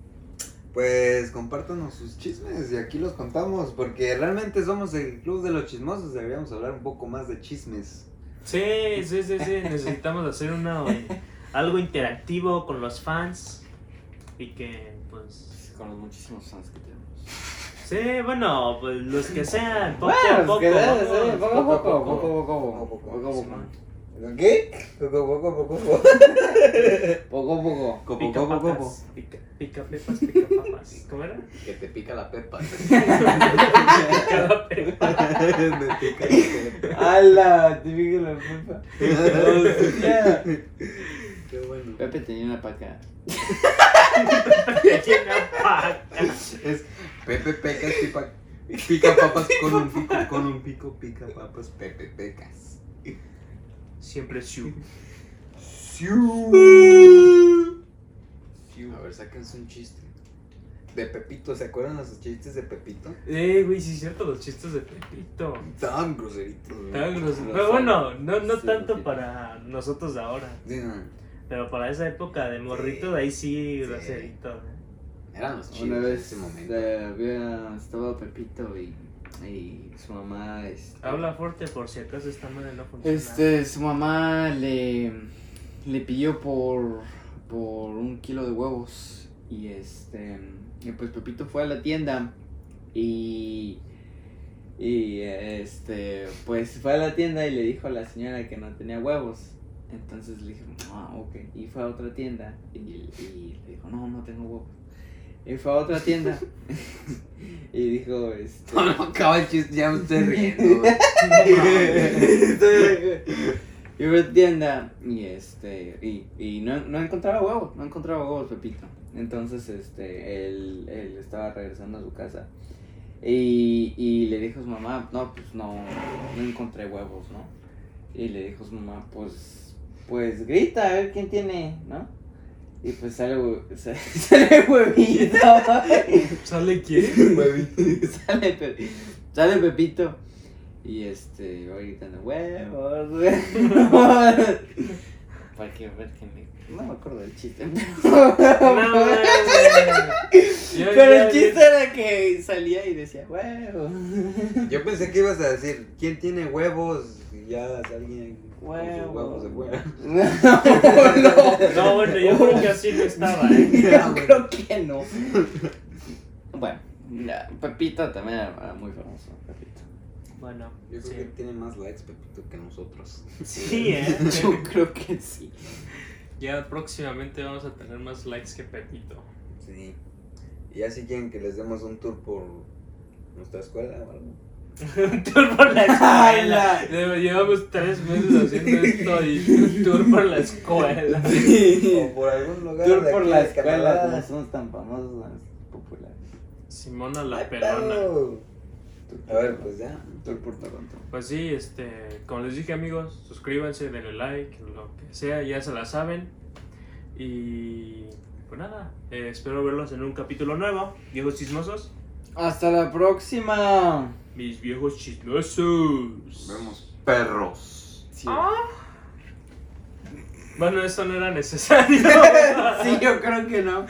Pues compártanos sus chismes y aquí los contamos, porque realmente somos el club de los chismosos, deberíamos hablar un poco más de chismes. Sí, sí, sí, sí. Necesitamos hacer una, algo interactivo con los fans. Y que, pues. Con los muchísimos fans que tenemos. Sí, bueno, pues los que sean. Poco Bueno, a poco. poco a poco, poco a poco, Poco a poco. poco poco. ¿Qué? Poco, poco, poco, poco. Poco a poco. Copo, Pica pica, pica pepas, pica papas. ¿Cómo era? Que te pica la pepa. Me pica la pepa. ¡Hala! Te pica la pepa. Hostia. Qué bueno. Pepe tenía una paca. Llena paca. Es Pepe Pecas pica, pica papas con un pico, con un pico pica papas Pepe Pecas. Siempre Shu. A ver, sáquense un chiste. De Pepito, ¿se acuerdan de sus chistes de Pepito? Eh, güey, sí es cierto, los chistes de Pepito. Tan groseritos. güey. Tan groseros. Los Pero bueno, no, no Sí, tanto sí. para nosotros de ahora. Sí, no. Pero para esa época de morrito, de ahí sí, groserito. ¿eh? Eran los chidos Una vez ese momento. eh, había, estaba Pepito y, y su mamá. Este, Habla fuerte por si acaso esta madre no funciona. Este, su mamá le, le pidió por, por un kilo de huevos. Y este, y pues Pepito fue a la tienda y, y este, pues fue a la tienda y le dijo a la señora que no tenía huevos. Entonces le dijo, ah, ok. Y fue a otra tienda y, y le dijo, no, no tengo huevos. Y fue a otra tienda y dijo, este... No, no, acaba el chiste, ya me estoy riendo. y fue a tienda y este y, y no, no encontraba huevos, no encontraba huevos Pepito. Entonces este él, él estaba regresando a su casa y, y le dijo a su mamá, no, pues no, no encontré huevos, ¿no? Y le dijo a su mamá, pues, pues grita a ver quién tiene, ¿no? Y pues sale, hue- sale, sale huevito. ¿Sale quién? sale, Pe- sale Pepito. Y este, va gritando, huevos, huevos. Para que me. No me acuerdo del chiste. No, Pero yo- el chiste era que salía y decía, huevos. Yo pensé que ibas a decir, ¿quién tiene huevos? Y ya alguien Huevos. huevos de fuera. no, No, bueno, yo creo que así no estaba, ¿eh? Yo creo que no. Bueno, ya, Pepito también era era muy famoso. Pepito. Bueno, Yo creo sí. que tiene más likes Pepito que nosotros. Sí, ¿eh? Yo creo que sí. Ya próximamente vamos a tener más likes que Pepito. Sí. Y así quieren que les demos un tour por nuestra escuela o algo. Un tour por la escuela. Lleva- Llevamos tres meses haciendo esto y un tour por la escuela. O por algún lugar. Tour de por aquí la escuela, como somos tan famosos, más populares. Simona la pelona. perro. A ver, pues ya. Tour por Toronto. Pues sí, este, como les dije amigos, suscríbanse, denle like, lo que sea, ya se la saben. Y pues nada, eh, espero verlos en un capítulo nuevo. Viejos chismosos, Hasta la próxima. Mis viejos chismosos. Vemos perros. Sí. Bueno, eso no era necesario. sí, yo creo que no.